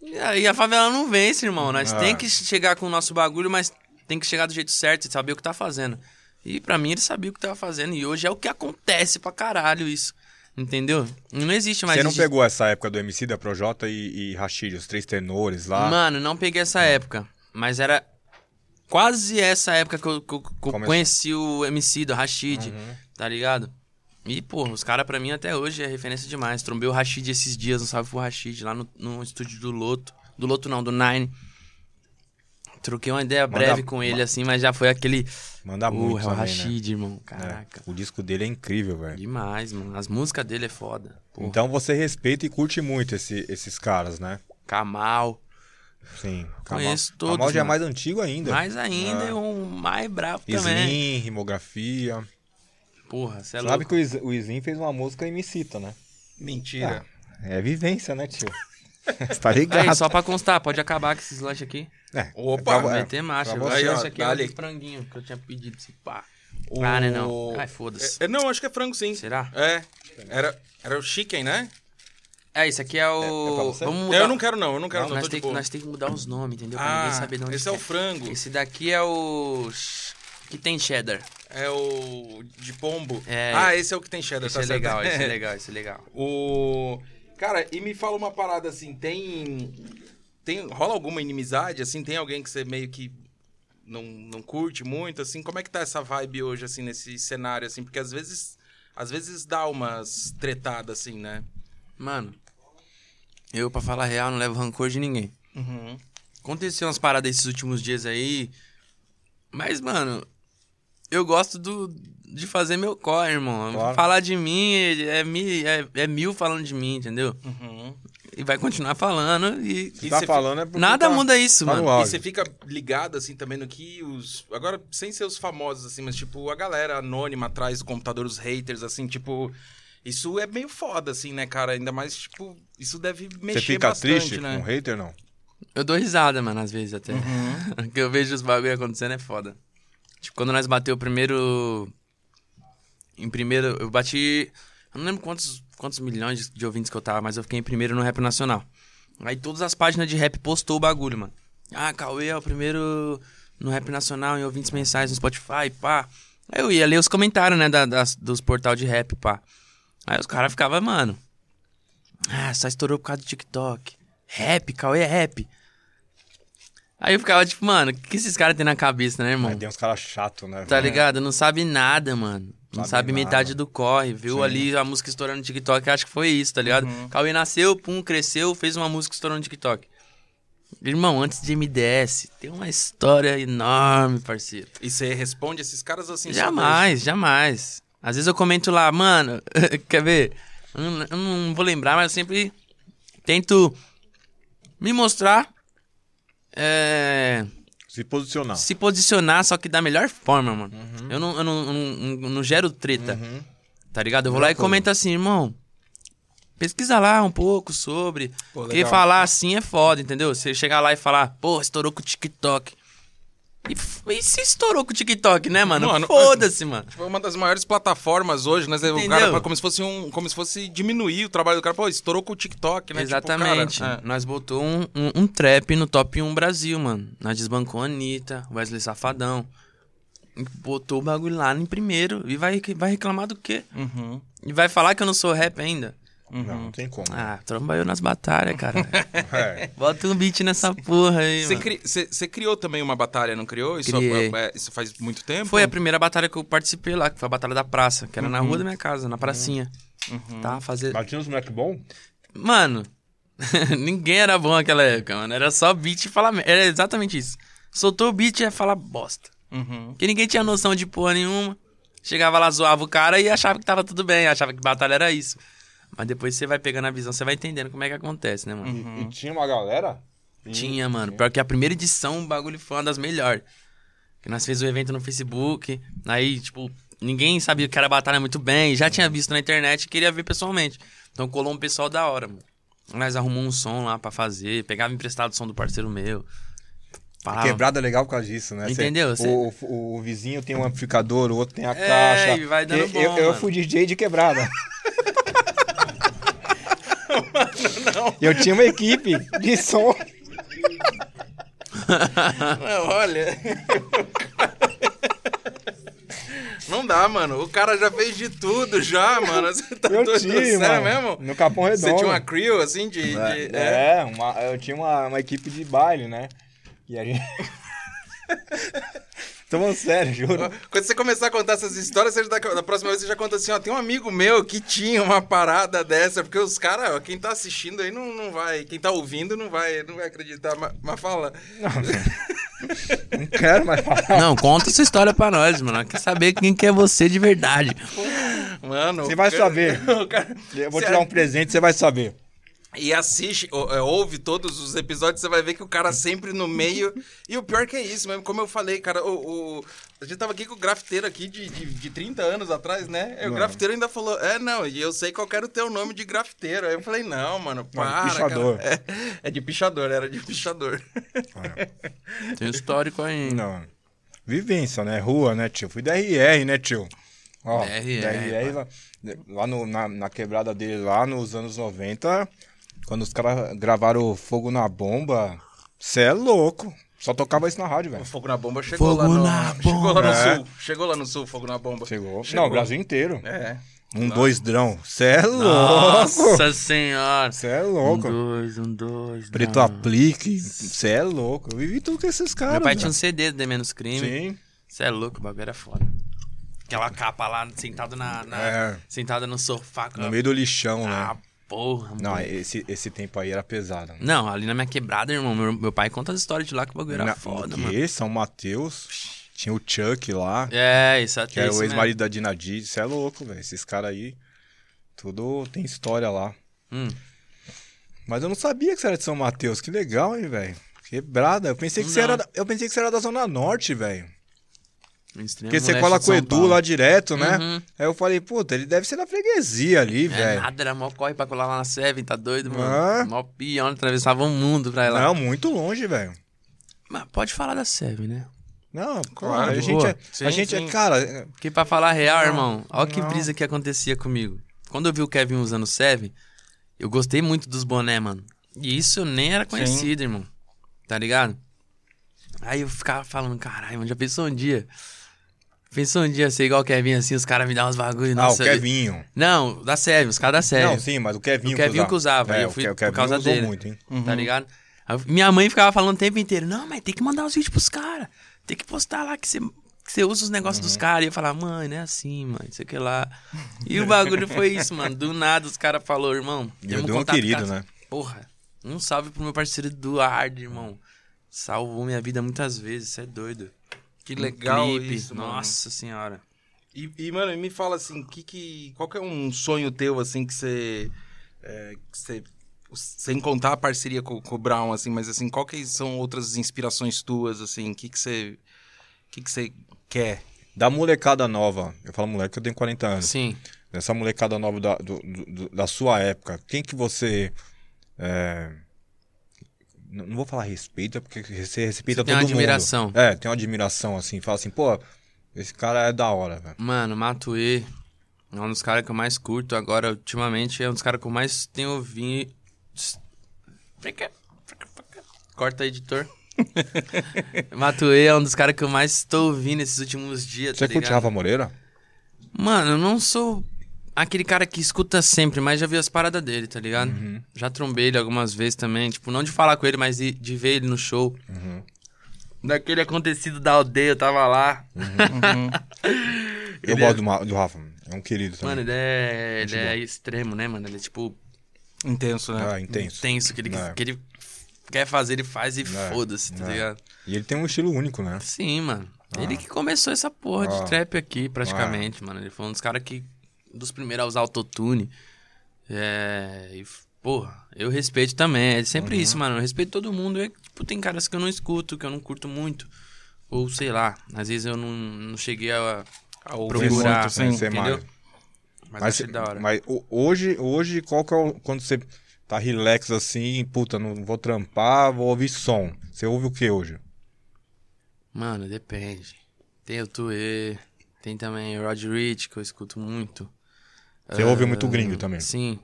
E a favela não vence, irmão. Nós Ah. tem que chegar com o nosso bagulho, mas tem que chegar do jeito certo e saber o que tá fazendo. E pra mim ele sabia o que tava fazendo. E hoje é o que acontece pra caralho isso. Entendeu? Não existe mais Você não isso. pegou essa época do Emicida, Projota e, e Rashid, os três tenores lá? Mano, não peguei essa época. Mas era quase essa época que eu, que eu- que eu conheci o MC do Rashid, Uhum. tá ligado? E, pô, os caras pra mim até hoje é referência demais. Trombei o Rashid esses dias, um salve pro Rashid, lá no, no estúdio do Loto. Do Loto não, do Nine. Troquei uma ideia Manda- breve com ele, assim, mas já foi aquele. Manda muito é o né? Rashid, irmão. É, Caraca. o disco dele é incrível, velho. Demais, mano. As músicas dele é foda. Porra. Então você respeita e curte muito esse- esses caras, né? Kamal. Sim. Conheço Kamal todos, já é mais antigo ainda. Mais ainda, e um mais bravo também. Slim, rimografia. Porra, você é Sabe louco. que o Slim fez uma música e me cita, né? Mentira. É vivência, né, tio? Você tá ligado? Aí, só pra constar, pode acabar com esses lanches aqui. É, Opa, pra- é, Meter marcha. você, acho ó, esse aqui é o franguinho que eu tinha pedido. Esse pá. O- Ah, né, não. Ai, foda-se. É, é, não, acho que é frango sim. Será? É. Era, era o chicken, né? É, esse aqui é o... É- é? Vamos mudar. Eu não quero não, eu não quero não, nós, tô tem de que, nós tem que mudar os nomes, entendeu? Pra Ah, ninguém saber de onde esse que é o frango. Esse daqui é o... Que tem cheddar. É o de pombo. É. Ah, esse é o que tem cheddar, Esse tá é certo. legal, esse é legal, esse é legal. O... Cara, e me fala uma parada assim, tem... tem... Rola alguma inimizade, assim? Tem alguém que você meio que não, não curte muito, assim? Como é que tá essa vibe hoje, assim, nesse cenário, assim? Porque às vezes... Às vezes dá umas tretadas, assim, né? Mano, eu, pra falar real, não levo rancor de ninguém. Uhum. Aconteceu umas paradas esses últimos dias aí. Mas, mano, eu gosto do, de fazer meu corre, irmão. Claro. Falar de mim é, é, é mil falando de mim, entendeu? Uhum. E vai continuar falando e. E tá falando é porque Nada tá- muda isso, tá no mano. E você fica ligado, assim, também no que os. Agora, sem ser os famosos, assim, mas, tipo, a galera anônima atrás do computador, os haters, assim, tipo. Isso é meio foda, assim, né, cara? Ainda mais, tipo, isso deve mexer Você fica bastante, triste né? com hater, não? Eu dou risada, mano, às vezes até. Uhum. que eu vejo os bagulho acontecendo é foda. Tipo, quando nós bateu o primeiro. Em primeiro. Eu bati. Eu não lembro quantos, quantos milhões de- de ouvintes que eu tava, mas eu fiquei em primeiro no rap nacional. Aí todas as páginas de rap postou o bagulho, mano. Ah, Cauê é o primeiro no rap nacional em ouvintes mensais no Spotify, pá. Aí eu ia ler os comentários, né, da, das- dos portal de rap, pá. Aí os caras ficavam, mano. Ah, só estourou por causa do TikTok. Rap, Cauê é rap. Aí eu ficava tipo, mano, o que esses caras têm na cabeça, né, irmão? Mas tem uns caras chatos, né? Tá velho? ligado? Não sabe nada, mano. Não Sabe metade do corre. Viu Sim. ali a música estourando no TikTok, acho que foi isso, tá ligado? Cauê nasceu, pum, cresceu, fez uma música estourando no TikTok. Irmão, antes de MDS, tem uma história enorme, parceiro. E você responde esses caras assim? Jamais, jamais. Às vezes eu comento lá, mano, quer ver? Eu não, eu não vou lembrar, mas eu sempre tento me mostrar, é, Se posicionar. se posicionar, só que da melhor forma, mano. Eu, não, eu não, eu não, não- gero treta, Uhum. tá ligado? Eu vou lá e comento assim, irmão, pesquisa lá um pouco sobre. Pô, porque falar assim é foda, entendeu? Você chegar lá e falar, pô, estourou com o TikTok. E, e se estourou com o TikTok, né, mano? Mano, Foda-se, mano. Tipo, uma das maiores plataformas hoje, né? O Entendeu? cara, como se fosse um, como se fosse diminuir o trabalho do cara. Pô, estourou com o TikTok, né? Tipo, Exatamente. cara, é. Nós botou um, um, um trap no top 1 Brasil, mano. Nós desbancou a Anitta, Wesley Safadão. Botou o bagulho lá em primeiro. E vai, vai reclamar do quê? Uhum, E vai falar que eu não sou rap ainda? Não, não tem como. Ah, tromba eu nas batalhas, cara. É. Bota um beat nessa porra aí, Você mano. cri- criou também uma batalha, não criou? Isso, Criei. é- isso faz muito tempo? Foi a primeira batalha que eu participei lá, que foi a Batalha da Praça, que era Uhum. na rua da minha casa, na pracinha. Tá, fazer... Mas tinha uns moleque bom? Mano, ninguém era bom naquela época, mano. Era só beat e falar. Era exatamente isso. Soltou o beat e ia falar bosta. Uhum. Porque ninguém tinha noção de porra nenhuma. Chegava lá, zoava o cara e achava que tava tudo bem, achava que batalha era isso. Mas depois você vai pegando a visão, você vai entendendo como é que acontece, né, mano? Uhum. E tinha uma galera? Tinha, mano. Pior que a primeira edição, o bagulho foi uma das melhores. Que nós fez o evento no Facebook. Aí, tipo, ninguém sabia que era batalha muito bem. Já tinha visto na internet e queria ver pessoalmente. Então colou um pessoal da hora, mano. Nós arrumamos um som lá pra fazer. Pegava emprestado o som do parceiro meu. Falava. Quebrada é legal por causa disso, né? Entendeu? Cê- O, o, o vizinho tem um amplificador, o outro tem a É, caixa. e vai dando eu, bom, eu, eu fui DJ de quebrada. Eu tinha uma equipe de som. Não, olha. Não dá, mano. O cara já fez de tudo já, mano. Você tá Eu doido? tinha, Sério mano. mesmo? No Capão Redondo. Você tinha uma crew, assim, de... de- é. É, uma- eu tinha uma, uma equipe de baile, né? E a gente... Tô falando sério, juro. Quando você começar a contar essas histórias, você já, da próxima vez você já conta assim, ó, tem um amigo meu que tinha uma parada dessa, porque os caras, ó, quem tá assistindo aí não, não vai, quem tá ouvindo não vai, não vai acreditar, mas, mas fala. Não quero mais falar. Não, conta essa história pra nós, mano. Quer saber quem que é você de verdade. Mano, Você vai cara- saber. cara- Eu vou te dar um presente, você vai saber. E assiste, ou- é, ouve todos os episódios, você vai ver que o cara sempre no meio. E o pior que é isso mesmo, como eu falei, cara, o, o- a gente tava aqui com o grafiteiro aqui de, de, de 30 anos atrás, né? E o grafiteiro ainda falou, é, não, e eu sei qual era o teu nome de grafiteiro. Aí eu falei, não, mano, para. pichador. cara. É, é de pichador, era de pichador. Tem um histórico aí. Não. Vivência, né? Rua, né, tio? Fui da RR, né, tio? Ó, DRR, da RR lá, lá no- na, na quebrada dele, lá nos anos 90, quando os caras gravaram Fogo na Bomba, cê é louco. Só tocava isso na rádio, O velho. fogo na bomba chegou Fogo lá no. na Chegou lá no sul. Chegou lá no sul, fogo na bomba. Chegou. Chegou. Não, o Brasil inteiro. É. Um, dois, drão. Cê é louco. Nossa senhora. Cê é Um, louco. dois, um, dois. Preto não. aplique. Cê é louco. Eu vivi tudo com esses caras. Meu pai velho. tinha um CD do The Menos Crime. Sim. Você é louco, o bagulho era foda. Aquela capa lá, sentado na. na- É. Sentada no sofá. com No a- meio do lixão, Ah, né? Porra, Não, mano. esse, esse tempo aí era pesado. né? Não, ali na minha quebrada, irmão, meu, meu pai conta as histórias de lá que o bagulho era Na- foda, o mano. São Mateus. Tinha o Chuck lá. É, isso até Que era isso o ex-marido da Dina Didi. Isso é louco, velho. Esses caras aí, tudo tem história lá. Hum. Mas eu não sabia que você era de São Mateus. Que legal, hein, velho. Quebrada. Eu pensei que você era, eu pensei que você era da Zona Norte, velho. Porque você leste cola com o Edu Paulo. lá direto, né? Uhum. Aí eu falei, puta, ele deve ser da freguesia ali, É velho. nada, era mó corre pra colar lá na Seven, tá doido, mano? Ah. Mó pião, atravessava o mundo pra ir lá. Não, muito longe, velho. Mas pode falar da Seven, né? Não, Claro, claro, a gente, é, Sim, a gente sim. é, cara, é- Porque pra falar real, Não, irmão, olha que não. brisa que acontecia comigo. Quando eu vi o Kevin usando o Seven, eu gostei muito dos boné, mano. E isso nem era conhecido, irmão. Tá ligado? Aí eu ficava falando, caralho, mano, já pensou um dia? Pensou um dia ser igual o Kevin assim, os caras me dão uns bagulho, ah, o nossa. eu-. Não, da Seven, os caras da Seven. Não, sim, mas o Kevinho O Kevinho que usava, É, eu o fui o por Kevinho causa usou dele. muito, hein? tá ligado? Aí eu- Minha mãe ficava falando o tempo inteiro, não, mas tem que mandar os vídeos pros caras. Tem que postar lá que você, que você usa os negócios dos caras. E eu falava, mãe, não é assim, mãe, sei que lá. E o bagulho foi isso, mano. Do nada os caras falaram, irmão, Eu dei um querido, né? Porra, um salve pro meu parceiro Eduardo, irmão. Salvou minha vida muitas vezes, você é doido. Que Um legal clipe, isso, mano. Nossa senhora. E, e, mano, me fala assim, que, que, qual que é um sonho teu, assim, que você... é, que você sem contar a parceria com, com o Brown, assim, mas assim, qual que são outras inspirações tuas, assim, o que que você... O que que você quer? Da molecada nova, eu falo moleque, eu tenho 40 anos. Sim. Dessa molecada nova da, do- do- do- da sua época, quem que você. é, Não vou falar respeita, porque você respeita Você tem todo uma admiração. mundo. É, tem uma admiração, assim. Fala assim, pô, esse cara é da hora, velho. Mano, Matuê é um dos caras que eu mais curto agora, ultimamente, é um dos caras que eu mais tenho ouvido. Corta, editor. Matuê é um dos caras que eu mais tô ouvindo esses últimos dias, Você tá curte? Rafa Moreira? Mano, eu não sou aquele cara que escuta sempre, mas já vi as paradas dele, tá ligado? Uhum. Já trombei ele algumas vezes também, tipo, não de falar com ele, mas de, de ver ele no show. Uhum. Daquele acontecido da aldeia, eu tava lá. Eu Ele gosto é- do, Ma- do Rafa, é um querido também. Mano, ele é, ele é extremo, né, mano? Ele é tipo Intenso, né? Ah, intenso. tenso, que ele, É. que ele quer fazer, ele faz e É, foda-se, tá é. ligado? E ele tem um estilo único, né? Sim, mano. Ah. Ele que começou essa porra Ah. de trap aqui, praticamente, mano. Ele foi um dos caras que. Dos primeiros a usar autotune. É. E, porra, eu respeito também. É sempre Uhum. isso, mano. Eu respeito todo mundo. E, tipo, tem caras que eu não escuto, que eu não curto muito. Ou sei lá, às vezes eu não, não cheguei a. A ouvir Procurar, muito, sim. Entendeu? mais. Mas, Mas, da hora. mas ho- hoje, hoje, qual que é o. Quando você tá relax assim, puta, não vou trampar, vou ouvir som. Você ouve o que hoje? Mano, depende. Tem o Tuê, tem também o Rod Rich, que eu escuto muito. Você Ah, ouve muito gringo também? Sim.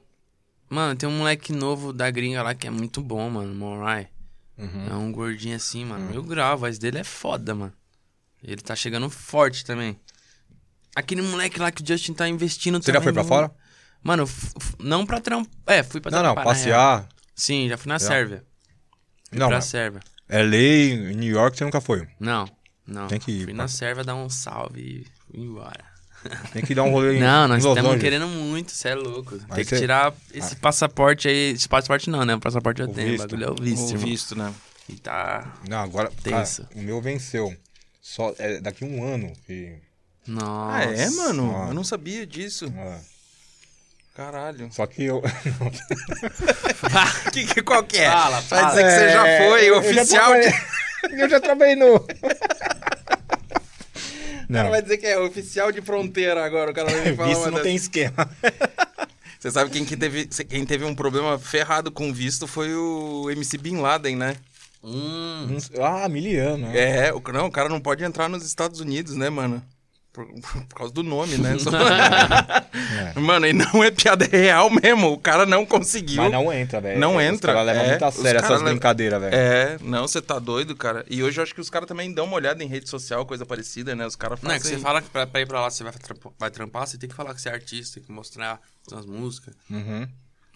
Mano, tem um moleque novo da gringa lá que é muito bom, mano, Morai. Uhum. É um gordinho assim, mano. Eu gravo, a voz dele é foda, mano. Ele tá chegando forte também. Aquele moleque lá que o Justin tá investindo Você já foi pra fora? Mano, não pra trampar. É, fui pra Não, não, trampar. na real. passear. Sim, já fui na Já. Sérvia. Fui Não, pra mas Sérvia. LA, New York, você nunca foi. Não, não. Tem que ir, Fui pá. na Sérvia dar um salve e fui embora. Tem que dar um rolê Não, nós estamos Angeles. querendo muito, você é louco. Mas Tem que cê- tirar esse passaporte aí. Esse passaporte não, né? O passaporte eu O tenho. O visto. bagulho é o visto, O irmão. visto, né? E tá. Não, agora, cara, Tenso. o meu venceu. Só, é daqui um ano. Que, Nossa. Ah, é, mano? Ah. Eu não sabia disso. é. Caralho. Só que eu... que, que, qual que é? Fala, Vai fala. dizer que você já É, foi eu já oficial trabalhei- de... eu já trabalhei no... O cara Não, vai dizer que é oficial de fronteira agora. O cara vai me falar visto não dessa. tem esquema. Você sabe quem, que teve, quem teve um problema ferrado com visto foi o MC Bin Laden, né? Hum. Ah, miliano. né? É, o, não, o cara não pode entrar nos Estados Unidos, né, mano? Por, por causa do nome, né? Só- Mano, e não é piada é real mesmo. O cara não conseguiu. Mas não entra, velho. Não Os entra, caras levam é. muito a Os sério essas levam- brincadeiras, velho. É, não, você tá doido, cara. E hoje eu acho que os caras também dão uma olhada em rede social, coisa parecida, né? Os caras Não, é que fazem... você fala que pra, pra ir pra lá você vai, vai trampar, você tem que falar que você é artista, tem que mostrar suas músicas, Uhum.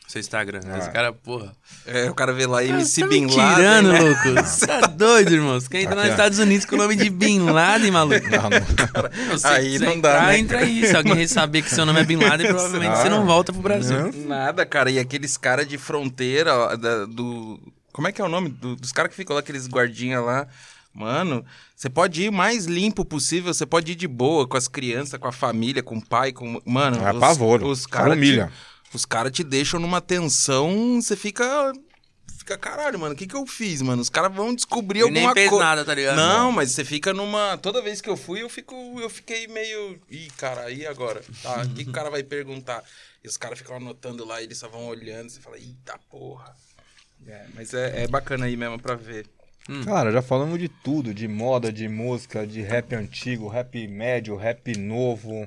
Seu Instagram. Aí Ah. os caras, porra. É, o cara vê lá Você MC tá me Bin Laden. tirando, né? louco. Você tá doido, irmão. Você quer entrar Aqui, nos. Estados Unidos com o nome de Bin Laden, maluco? Não, não. Se Aí quiser não dá, entrar, né? entra aí. Se alguém saber que seu nome é Bin Laden, provavelmente Ah. você não volta pro Brasil. Não. Nada, cara. E aqueles caras de fronteira ó, da- do. Como é que é o nome? Do- dos caras que ficam lá, aqueles guardinhas lá. Mano, você pode ir o mais limpo possível, você pode ir de boa com as crianças, com a família, com o pai, com. Mano, É pavor, os cara caras. humilha. Te, os caras te deixam numa tensão, você fica. Fica, caralho, mano, o que que eu fiz, mano? Os caras vão descobrir E nem alguma fez coisa. nada, tá ligado? Não, mas você fica numa. Toda vez que eu fui, eu fico. Eu fiquei meio. Ih, cara, e agora? Tá, o que, que o cara vai perguntar? E os caras ficam anotando lá, eles só vão olhando, você fala, eita porra. É, mas é, é bacana aí mesmo pra ver. Cara, já falamos de tudo, de moda, de música, de rap antigo, rap médio, rap novo.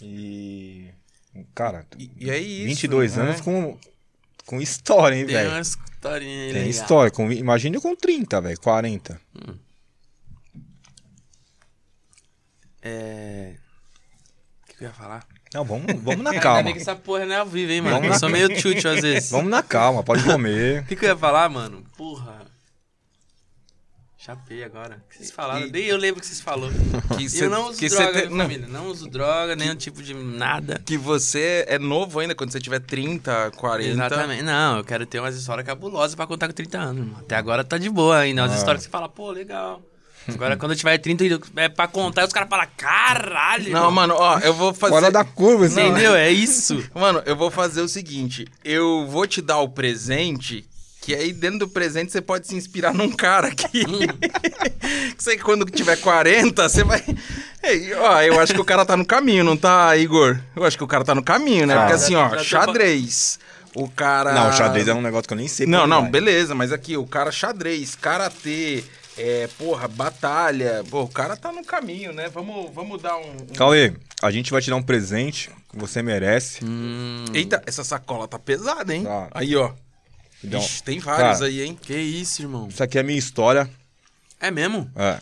E. Cara, E, e é isso. 22 né? anos com, com história, hein, Tem velho? uma historinha aí Tem legal. história. Com, imagina com 30, velho, 40. É... O que que eu ia falar? Não, vamos, vamos na Ainda calma. bem que essa porra não é ao vivo, hein, mano. Vamos Eu na- sou meio tchutchu às vezes. Vamos na calma, pode comer. O que, que eu ia falar, mano? Porra. Chapei agora. O que vocês falaram? E- Nem eu lembro o que vocês falaram. Que cê- eu não uso que droga, te- minha não, família. Não uso droga, nenhum tipo de nada. que você é novo ainda, quando você tiver 30, 40. Exatamente. Não, eu quero ter umas histórias cabulosas pra contar com 30 anos, mano. Até agora tá de boa ainda. Umas Ah. histórias que você fala, pô, legal. Agora, quando eu tiver 30, é pra contar, os caras falam, caralho. Não, mano, ó, eu vou fazer. Fora da curva, assim. Entendeu? É isso. Mano, eu vou fazer o seguinte: eu vou te dar o presente. Que aí dentro do presente você pode se inspirar num cara aqui. que você quando tiver 40, você vai. Ei, ó, eu acho que o cara tá no caminho, não tá, Igor? Eu acho que o cara tá no caminho, né? Tá. Porque assim, ó, xadrez. O cara. Não, xadrez é um negócio que eu nem sei. Não, não, vai. beleza, mas aqui, o cara xadrez, karatê, é, porra, batalha. Pô, o cara tá no caminho, né? Vamos, vamos dar um. um- Cauê, a gente vai te dar um presente que você merece. Hum, Eita, essa sacola tá pesada, hein? Tá. Aí, ó. Então, Ixi, tem vários cara, aí, hein? que isso, irmão. Isso aqui é a minha história. É mesmo? É.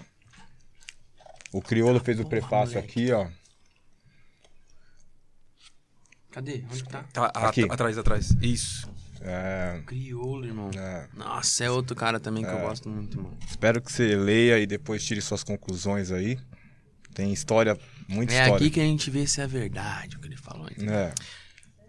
O Criolo fez o prefácio aqui, ó. Cadê? Onde tá? Tá, Aqui. atrás, atrás. Isso. É, Crioulo, irmão. é. Nossa, é outro cara também que eu gosto muito, mano. Espero que você leia e depois tire suas conclusões aí. Tem história, muita É história. aqui que a gente vê se é verdade o que ele falou. entendeu? É.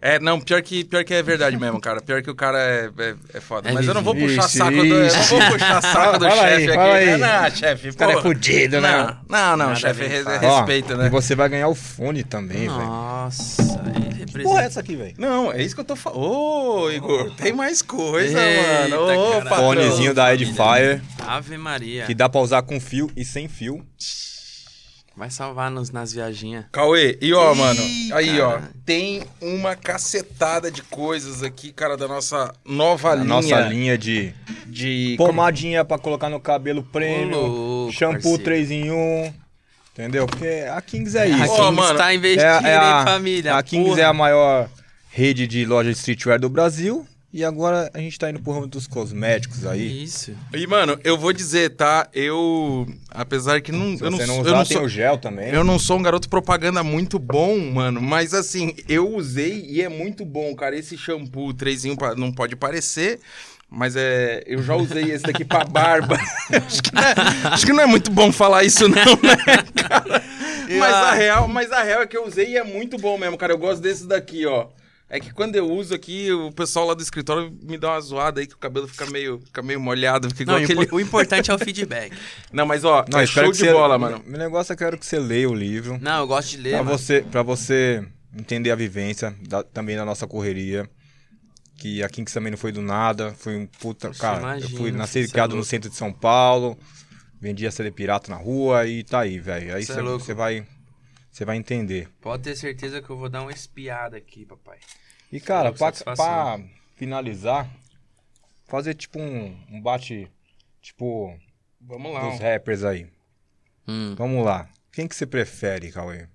É, não, pior que, pior que é verdade mesmo, cara. Pior que o cara é, é, é foda. É Mas eu não vou puxar Ixi, saco do. Eu não vou puxar saco do chefe aqui. aí. Não, chefe, O cara é fudido, né? Não, não, não chefe, bem re- fácil. Ó, respeito, né? E você vai ganhar o fone também, velho. Nossa, ele representa. Porra, é essa aqui, velho? Não, é isso que eu tô falando. Ô, Igor, tem mais coisa, Eita, mano. Ô, patrão. Fonezinho da. Edifier, Ave Maria. que dá pra usar com fio e sem fio. Vai salvar nos, nas viaginhas. Cauê, e ó, Ih, mano, aí ó, cara. tem uma cacetada de coisas aqui, cara, da nossa nova A linha. nossa linha de de... pomadinha pra colocar no cabelo prêmio, louco, shampoo parceiro. 3 em 1. Entendeu? Porque a Kings é isso. A Ó, Kings mano, tá investindo é, é a, em família. a Kings porra. é a maior rede de loja de streetwear do Brasil. E agora a gente tá indo pro ramo dos cosméticos aí. Isso. E, mano, eu vou dizer, tá? Eu, apesar que não, Se eu não, você não eu usar, não tem sou... o gel também. Eu não sou um garoto propaganda muito bom, mano, mas assim, eu usei e é muito bom, cara. Esse shampoo 3 em 1 pa- não pode parecer, mas é, eu já usei esse daqui pra barba. acho, que não é, acho que não é muito bom falar isso não, né, cara? Mas a real, mas a real é que eu usei e é muito bom mesmo, cara. Eu gosto desse daqui, ó. É que quando eu uso aqui, o pessoal lá do escritório me dá uma zoada aí que o cabelo fica meio, fica meio molhado, fica Não, o aquele... o importante é o feedback. Não, mas ó, Não, é show de você- bola, mano. Meu negócio é que eu quero que você leia o livro. Não, eu gosto de ler, Pra mano. você, pra você entender a vivência da- também da nossa correria. Que a Kings também não foi do nada. Foi um puta. Poxa, cara, imagina, eu fui nascido e é criado no centro de São Paulo. Vendia CD pirata na rua e tá aí, velho. Aí Cê é você você vai. Você vai entender. Pode ter certeza que eu vou dar uma espiada aqui, papai. E, cara, pra finalizar, fazer tipo um, um bate. Tipo, Vamos lá. dos rappers aí. Hum. Vamos lá. Quem que você prefere, Cauê?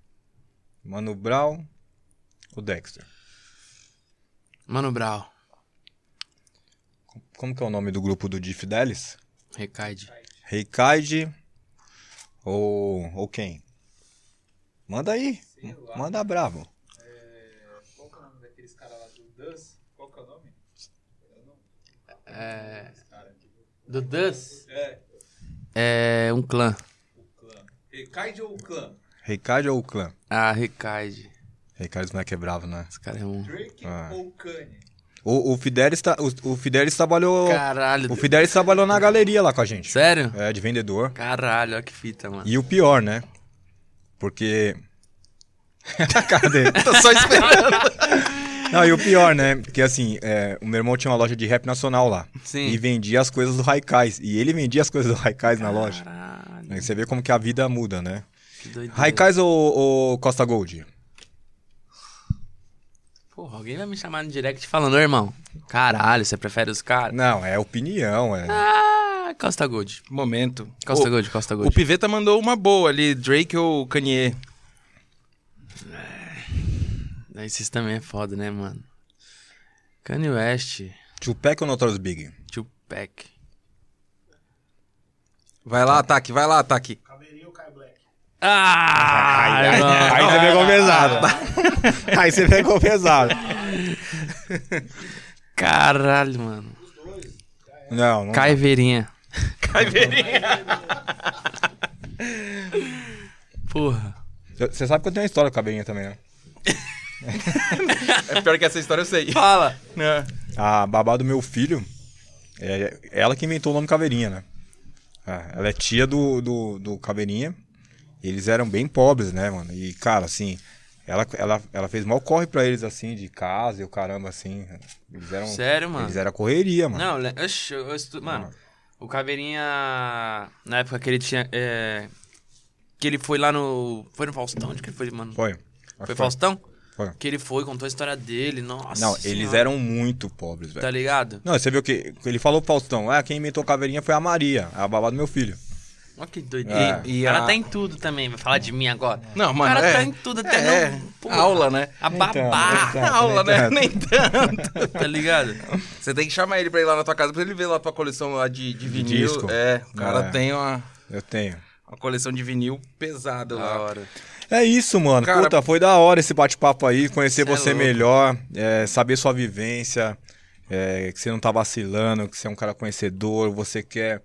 Mano Brown ou Dexter? Mano Brau, Como que é o nome do grupo do Di Fidelis? recaide. Reikaide ou, ou quem? Manda aí. Manda bravo. Qual que é o nome daqueles caras lá do Duz? Qual que é o nome? É... Do Dus? É, É um clã. o clã. Recaide ou o clã? Reikaide ou o clã? Ah, recaide. Reikaide esse moleque é bravo, né? Esse cara é um... Drake Ah. ou Kanye? O, o Fidelis tá, o, o Fidelis trabalhou. Caralho. O Fidelis trabalhou na galeria lá com a gente. Sério? É, de vendedor. Caralho, olha que fita, mano. E o pior, né? Porque. Cadê? Tô só esperando. Não, e o pior, né? Porque assim, é, o meu irmão tinha uma loja de rap nacional lá. Sim. E vendia as coisas do Raikais. E ele vendia as coisas do Raikais na loja. Caralho, Aí você vê como que a vida muda, né? Raikais ou, ou Costa Gold? Porra, alguém vai me chamar no direct falando, ô irmão, caralho, você prefere os caras? Não, é opinião. É... Ah, Costa Gold. Momento. Costa o, Gold, Costa o Gold. Piveta mandou uma boa ali, Drake ou Kanye? Esses também é foda, né, mano? Kanye West, Tupac ou Notorious Big? Tupac. Vai lá, ataque, vai lá, ataque. Caveirinho ou Kai Black? Ah! Aí, aí, mano. aí você pegou pesado. Aí você pegou pesado. Caralho, mano. Não, não. Caiveirinha. Caiveirinha. Porra. Você sabe que eu tenho uma história com a cabeinha também, né? É pior que essa história eu sei. Fala. É. A babá do meu filho, é ela que inventou o nome Caveirinha, né? É, ela é tia do, do, do Caveirinha. Eles eram bem pobres, né, mano? E, cara, assim, ela, ela, ela fez mal corre pra eles, assim, de casa e o caramba, assim. Eles eram. Sério, mano? Eles eram correria, mano. Não, oxe, eu estu... mano, o Caveirinha, na época que ele tinha, é, que ele foi lá no, foi no Faustão, onde que ele foi, mano? Foi. Foi que Faustão? Que ele foi, contou a história dele, nossa Não, eles senhora. eram muito pobres, velho. Tá ligado? Não, você viu que ele falou pro Faustão, ah, quem inventou Caveirinha foi a Maria, a babá do meu filho. Olha que doideira. É. E o cara a- tá em tudo também, vai falar de mim agora. Não, o mano, cara é. tá em tudo, até É, no... Porra, aula, né? A tanto, babá, nem tanto. Aula, né? Nem tanto. tá ligado? Você tem que chamar ele pra ir lá na tua casa pra ele ver lá a tua coleção lá de, de vinil. disco. É, o cara É. tem uma, Eu tenho. Uma coleção de vinil pesada Da lá. hora. É isso, mano. Cara- Puta, foi da hora esse bate-papo aí, conhecer é você louco. melhor, é, saber sua vivência, é, que você não tá vacilando, que você é um cara conhecedor, você quer.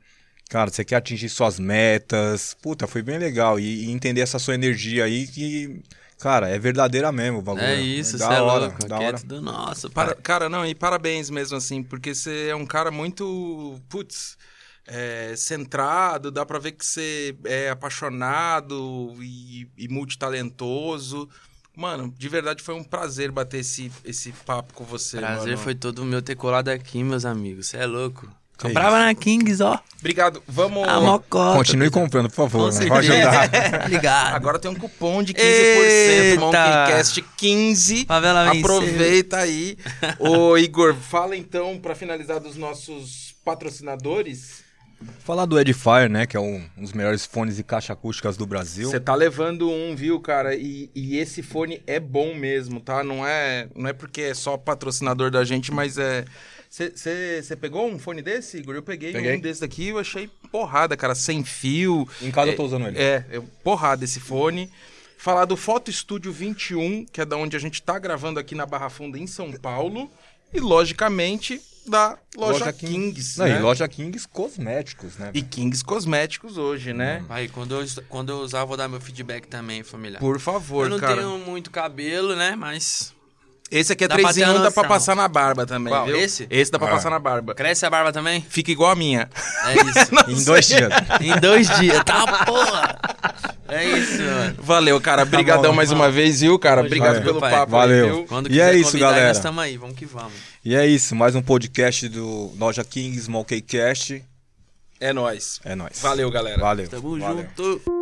Cara, você quer atingir suas metas. Puta, foi bem legal. E, e entender essa sua energia aí que, cara, é verdadeira mesmo o bagulho. É isso, da você é hora, louco. Da é hora. tudo nosso, Para- pai. cara, não, e parabéns mesmo, assim, porque você é um cara muito, putz, é, centrado, dá pra ver que você é apaixonado e, e multitalentoso. Mano, de verdade foi um prazer bater esse, esse papo com você, Prazer mano. foi todo meu ter colado aqui, meus amigos. Você é louco. Que Comprava na Kings, ó. Obrigado, vamos... A mocota. Continue comprando, por favor. Com né? Pode ajudar. Ligado. Agora tem um cupom de 15%, Eita! MonkeyCast 15. Favela. Aproveita aí. Ô, Igor, fala então, pra finalizar dos nossos patrocinadores. Falar do Edifier, né? Que é um, um dos melhores fones e caixa acústicas do Brasil. Você tá levando um, viu, cara? E, e esse fone é bom mesmo, tá? Não é, não é porque é só patrocinador da gente, mas é. Você pegou um fone desse, Igor? Eu peguei, Peguei. um desse daqui eu achei porrada, cara. Sem fio. Em casa eu tô usando ele. É, é porrada esse fone. Falar do Foto Estúdio 21, que é da onde a gente tá gravando aqui na Barra Funda, em São Paulo. E, logicamente, da loja, Kings. Não, né? E loja Kings Cosméticos, né? E Kings Cosméticos hoje, né? Aí, quando eu, quando eu usar, eu vou dar meu feedback também, família. Por favor, eu não cara. tenho muito cabelo, né? Mas. Esse aqui é Dá pra 3 em ter 1, uma dá pra passar na barba também, Qual? viu? Esse? Esse dá pra Ah. passar na barba. Cresce a barba também? Fica igual a minha. É isso. Em dois dias. em dois dias. Tá, porra! É isso, mano. Valeu, cara. Brigadão bom, mais irmão. uma vez, viu, cara? Obrigado pelo pai. papo Valeu. aí, viu? Quando E quiser é isso, convidar, galera. nós tamo aí. Vamos que vamos. E é isso, mais um podcast do Loja Kings Small Cast. É nóis. É nóis. Valeu, galera. Valeu. Tamo Valeu. junto.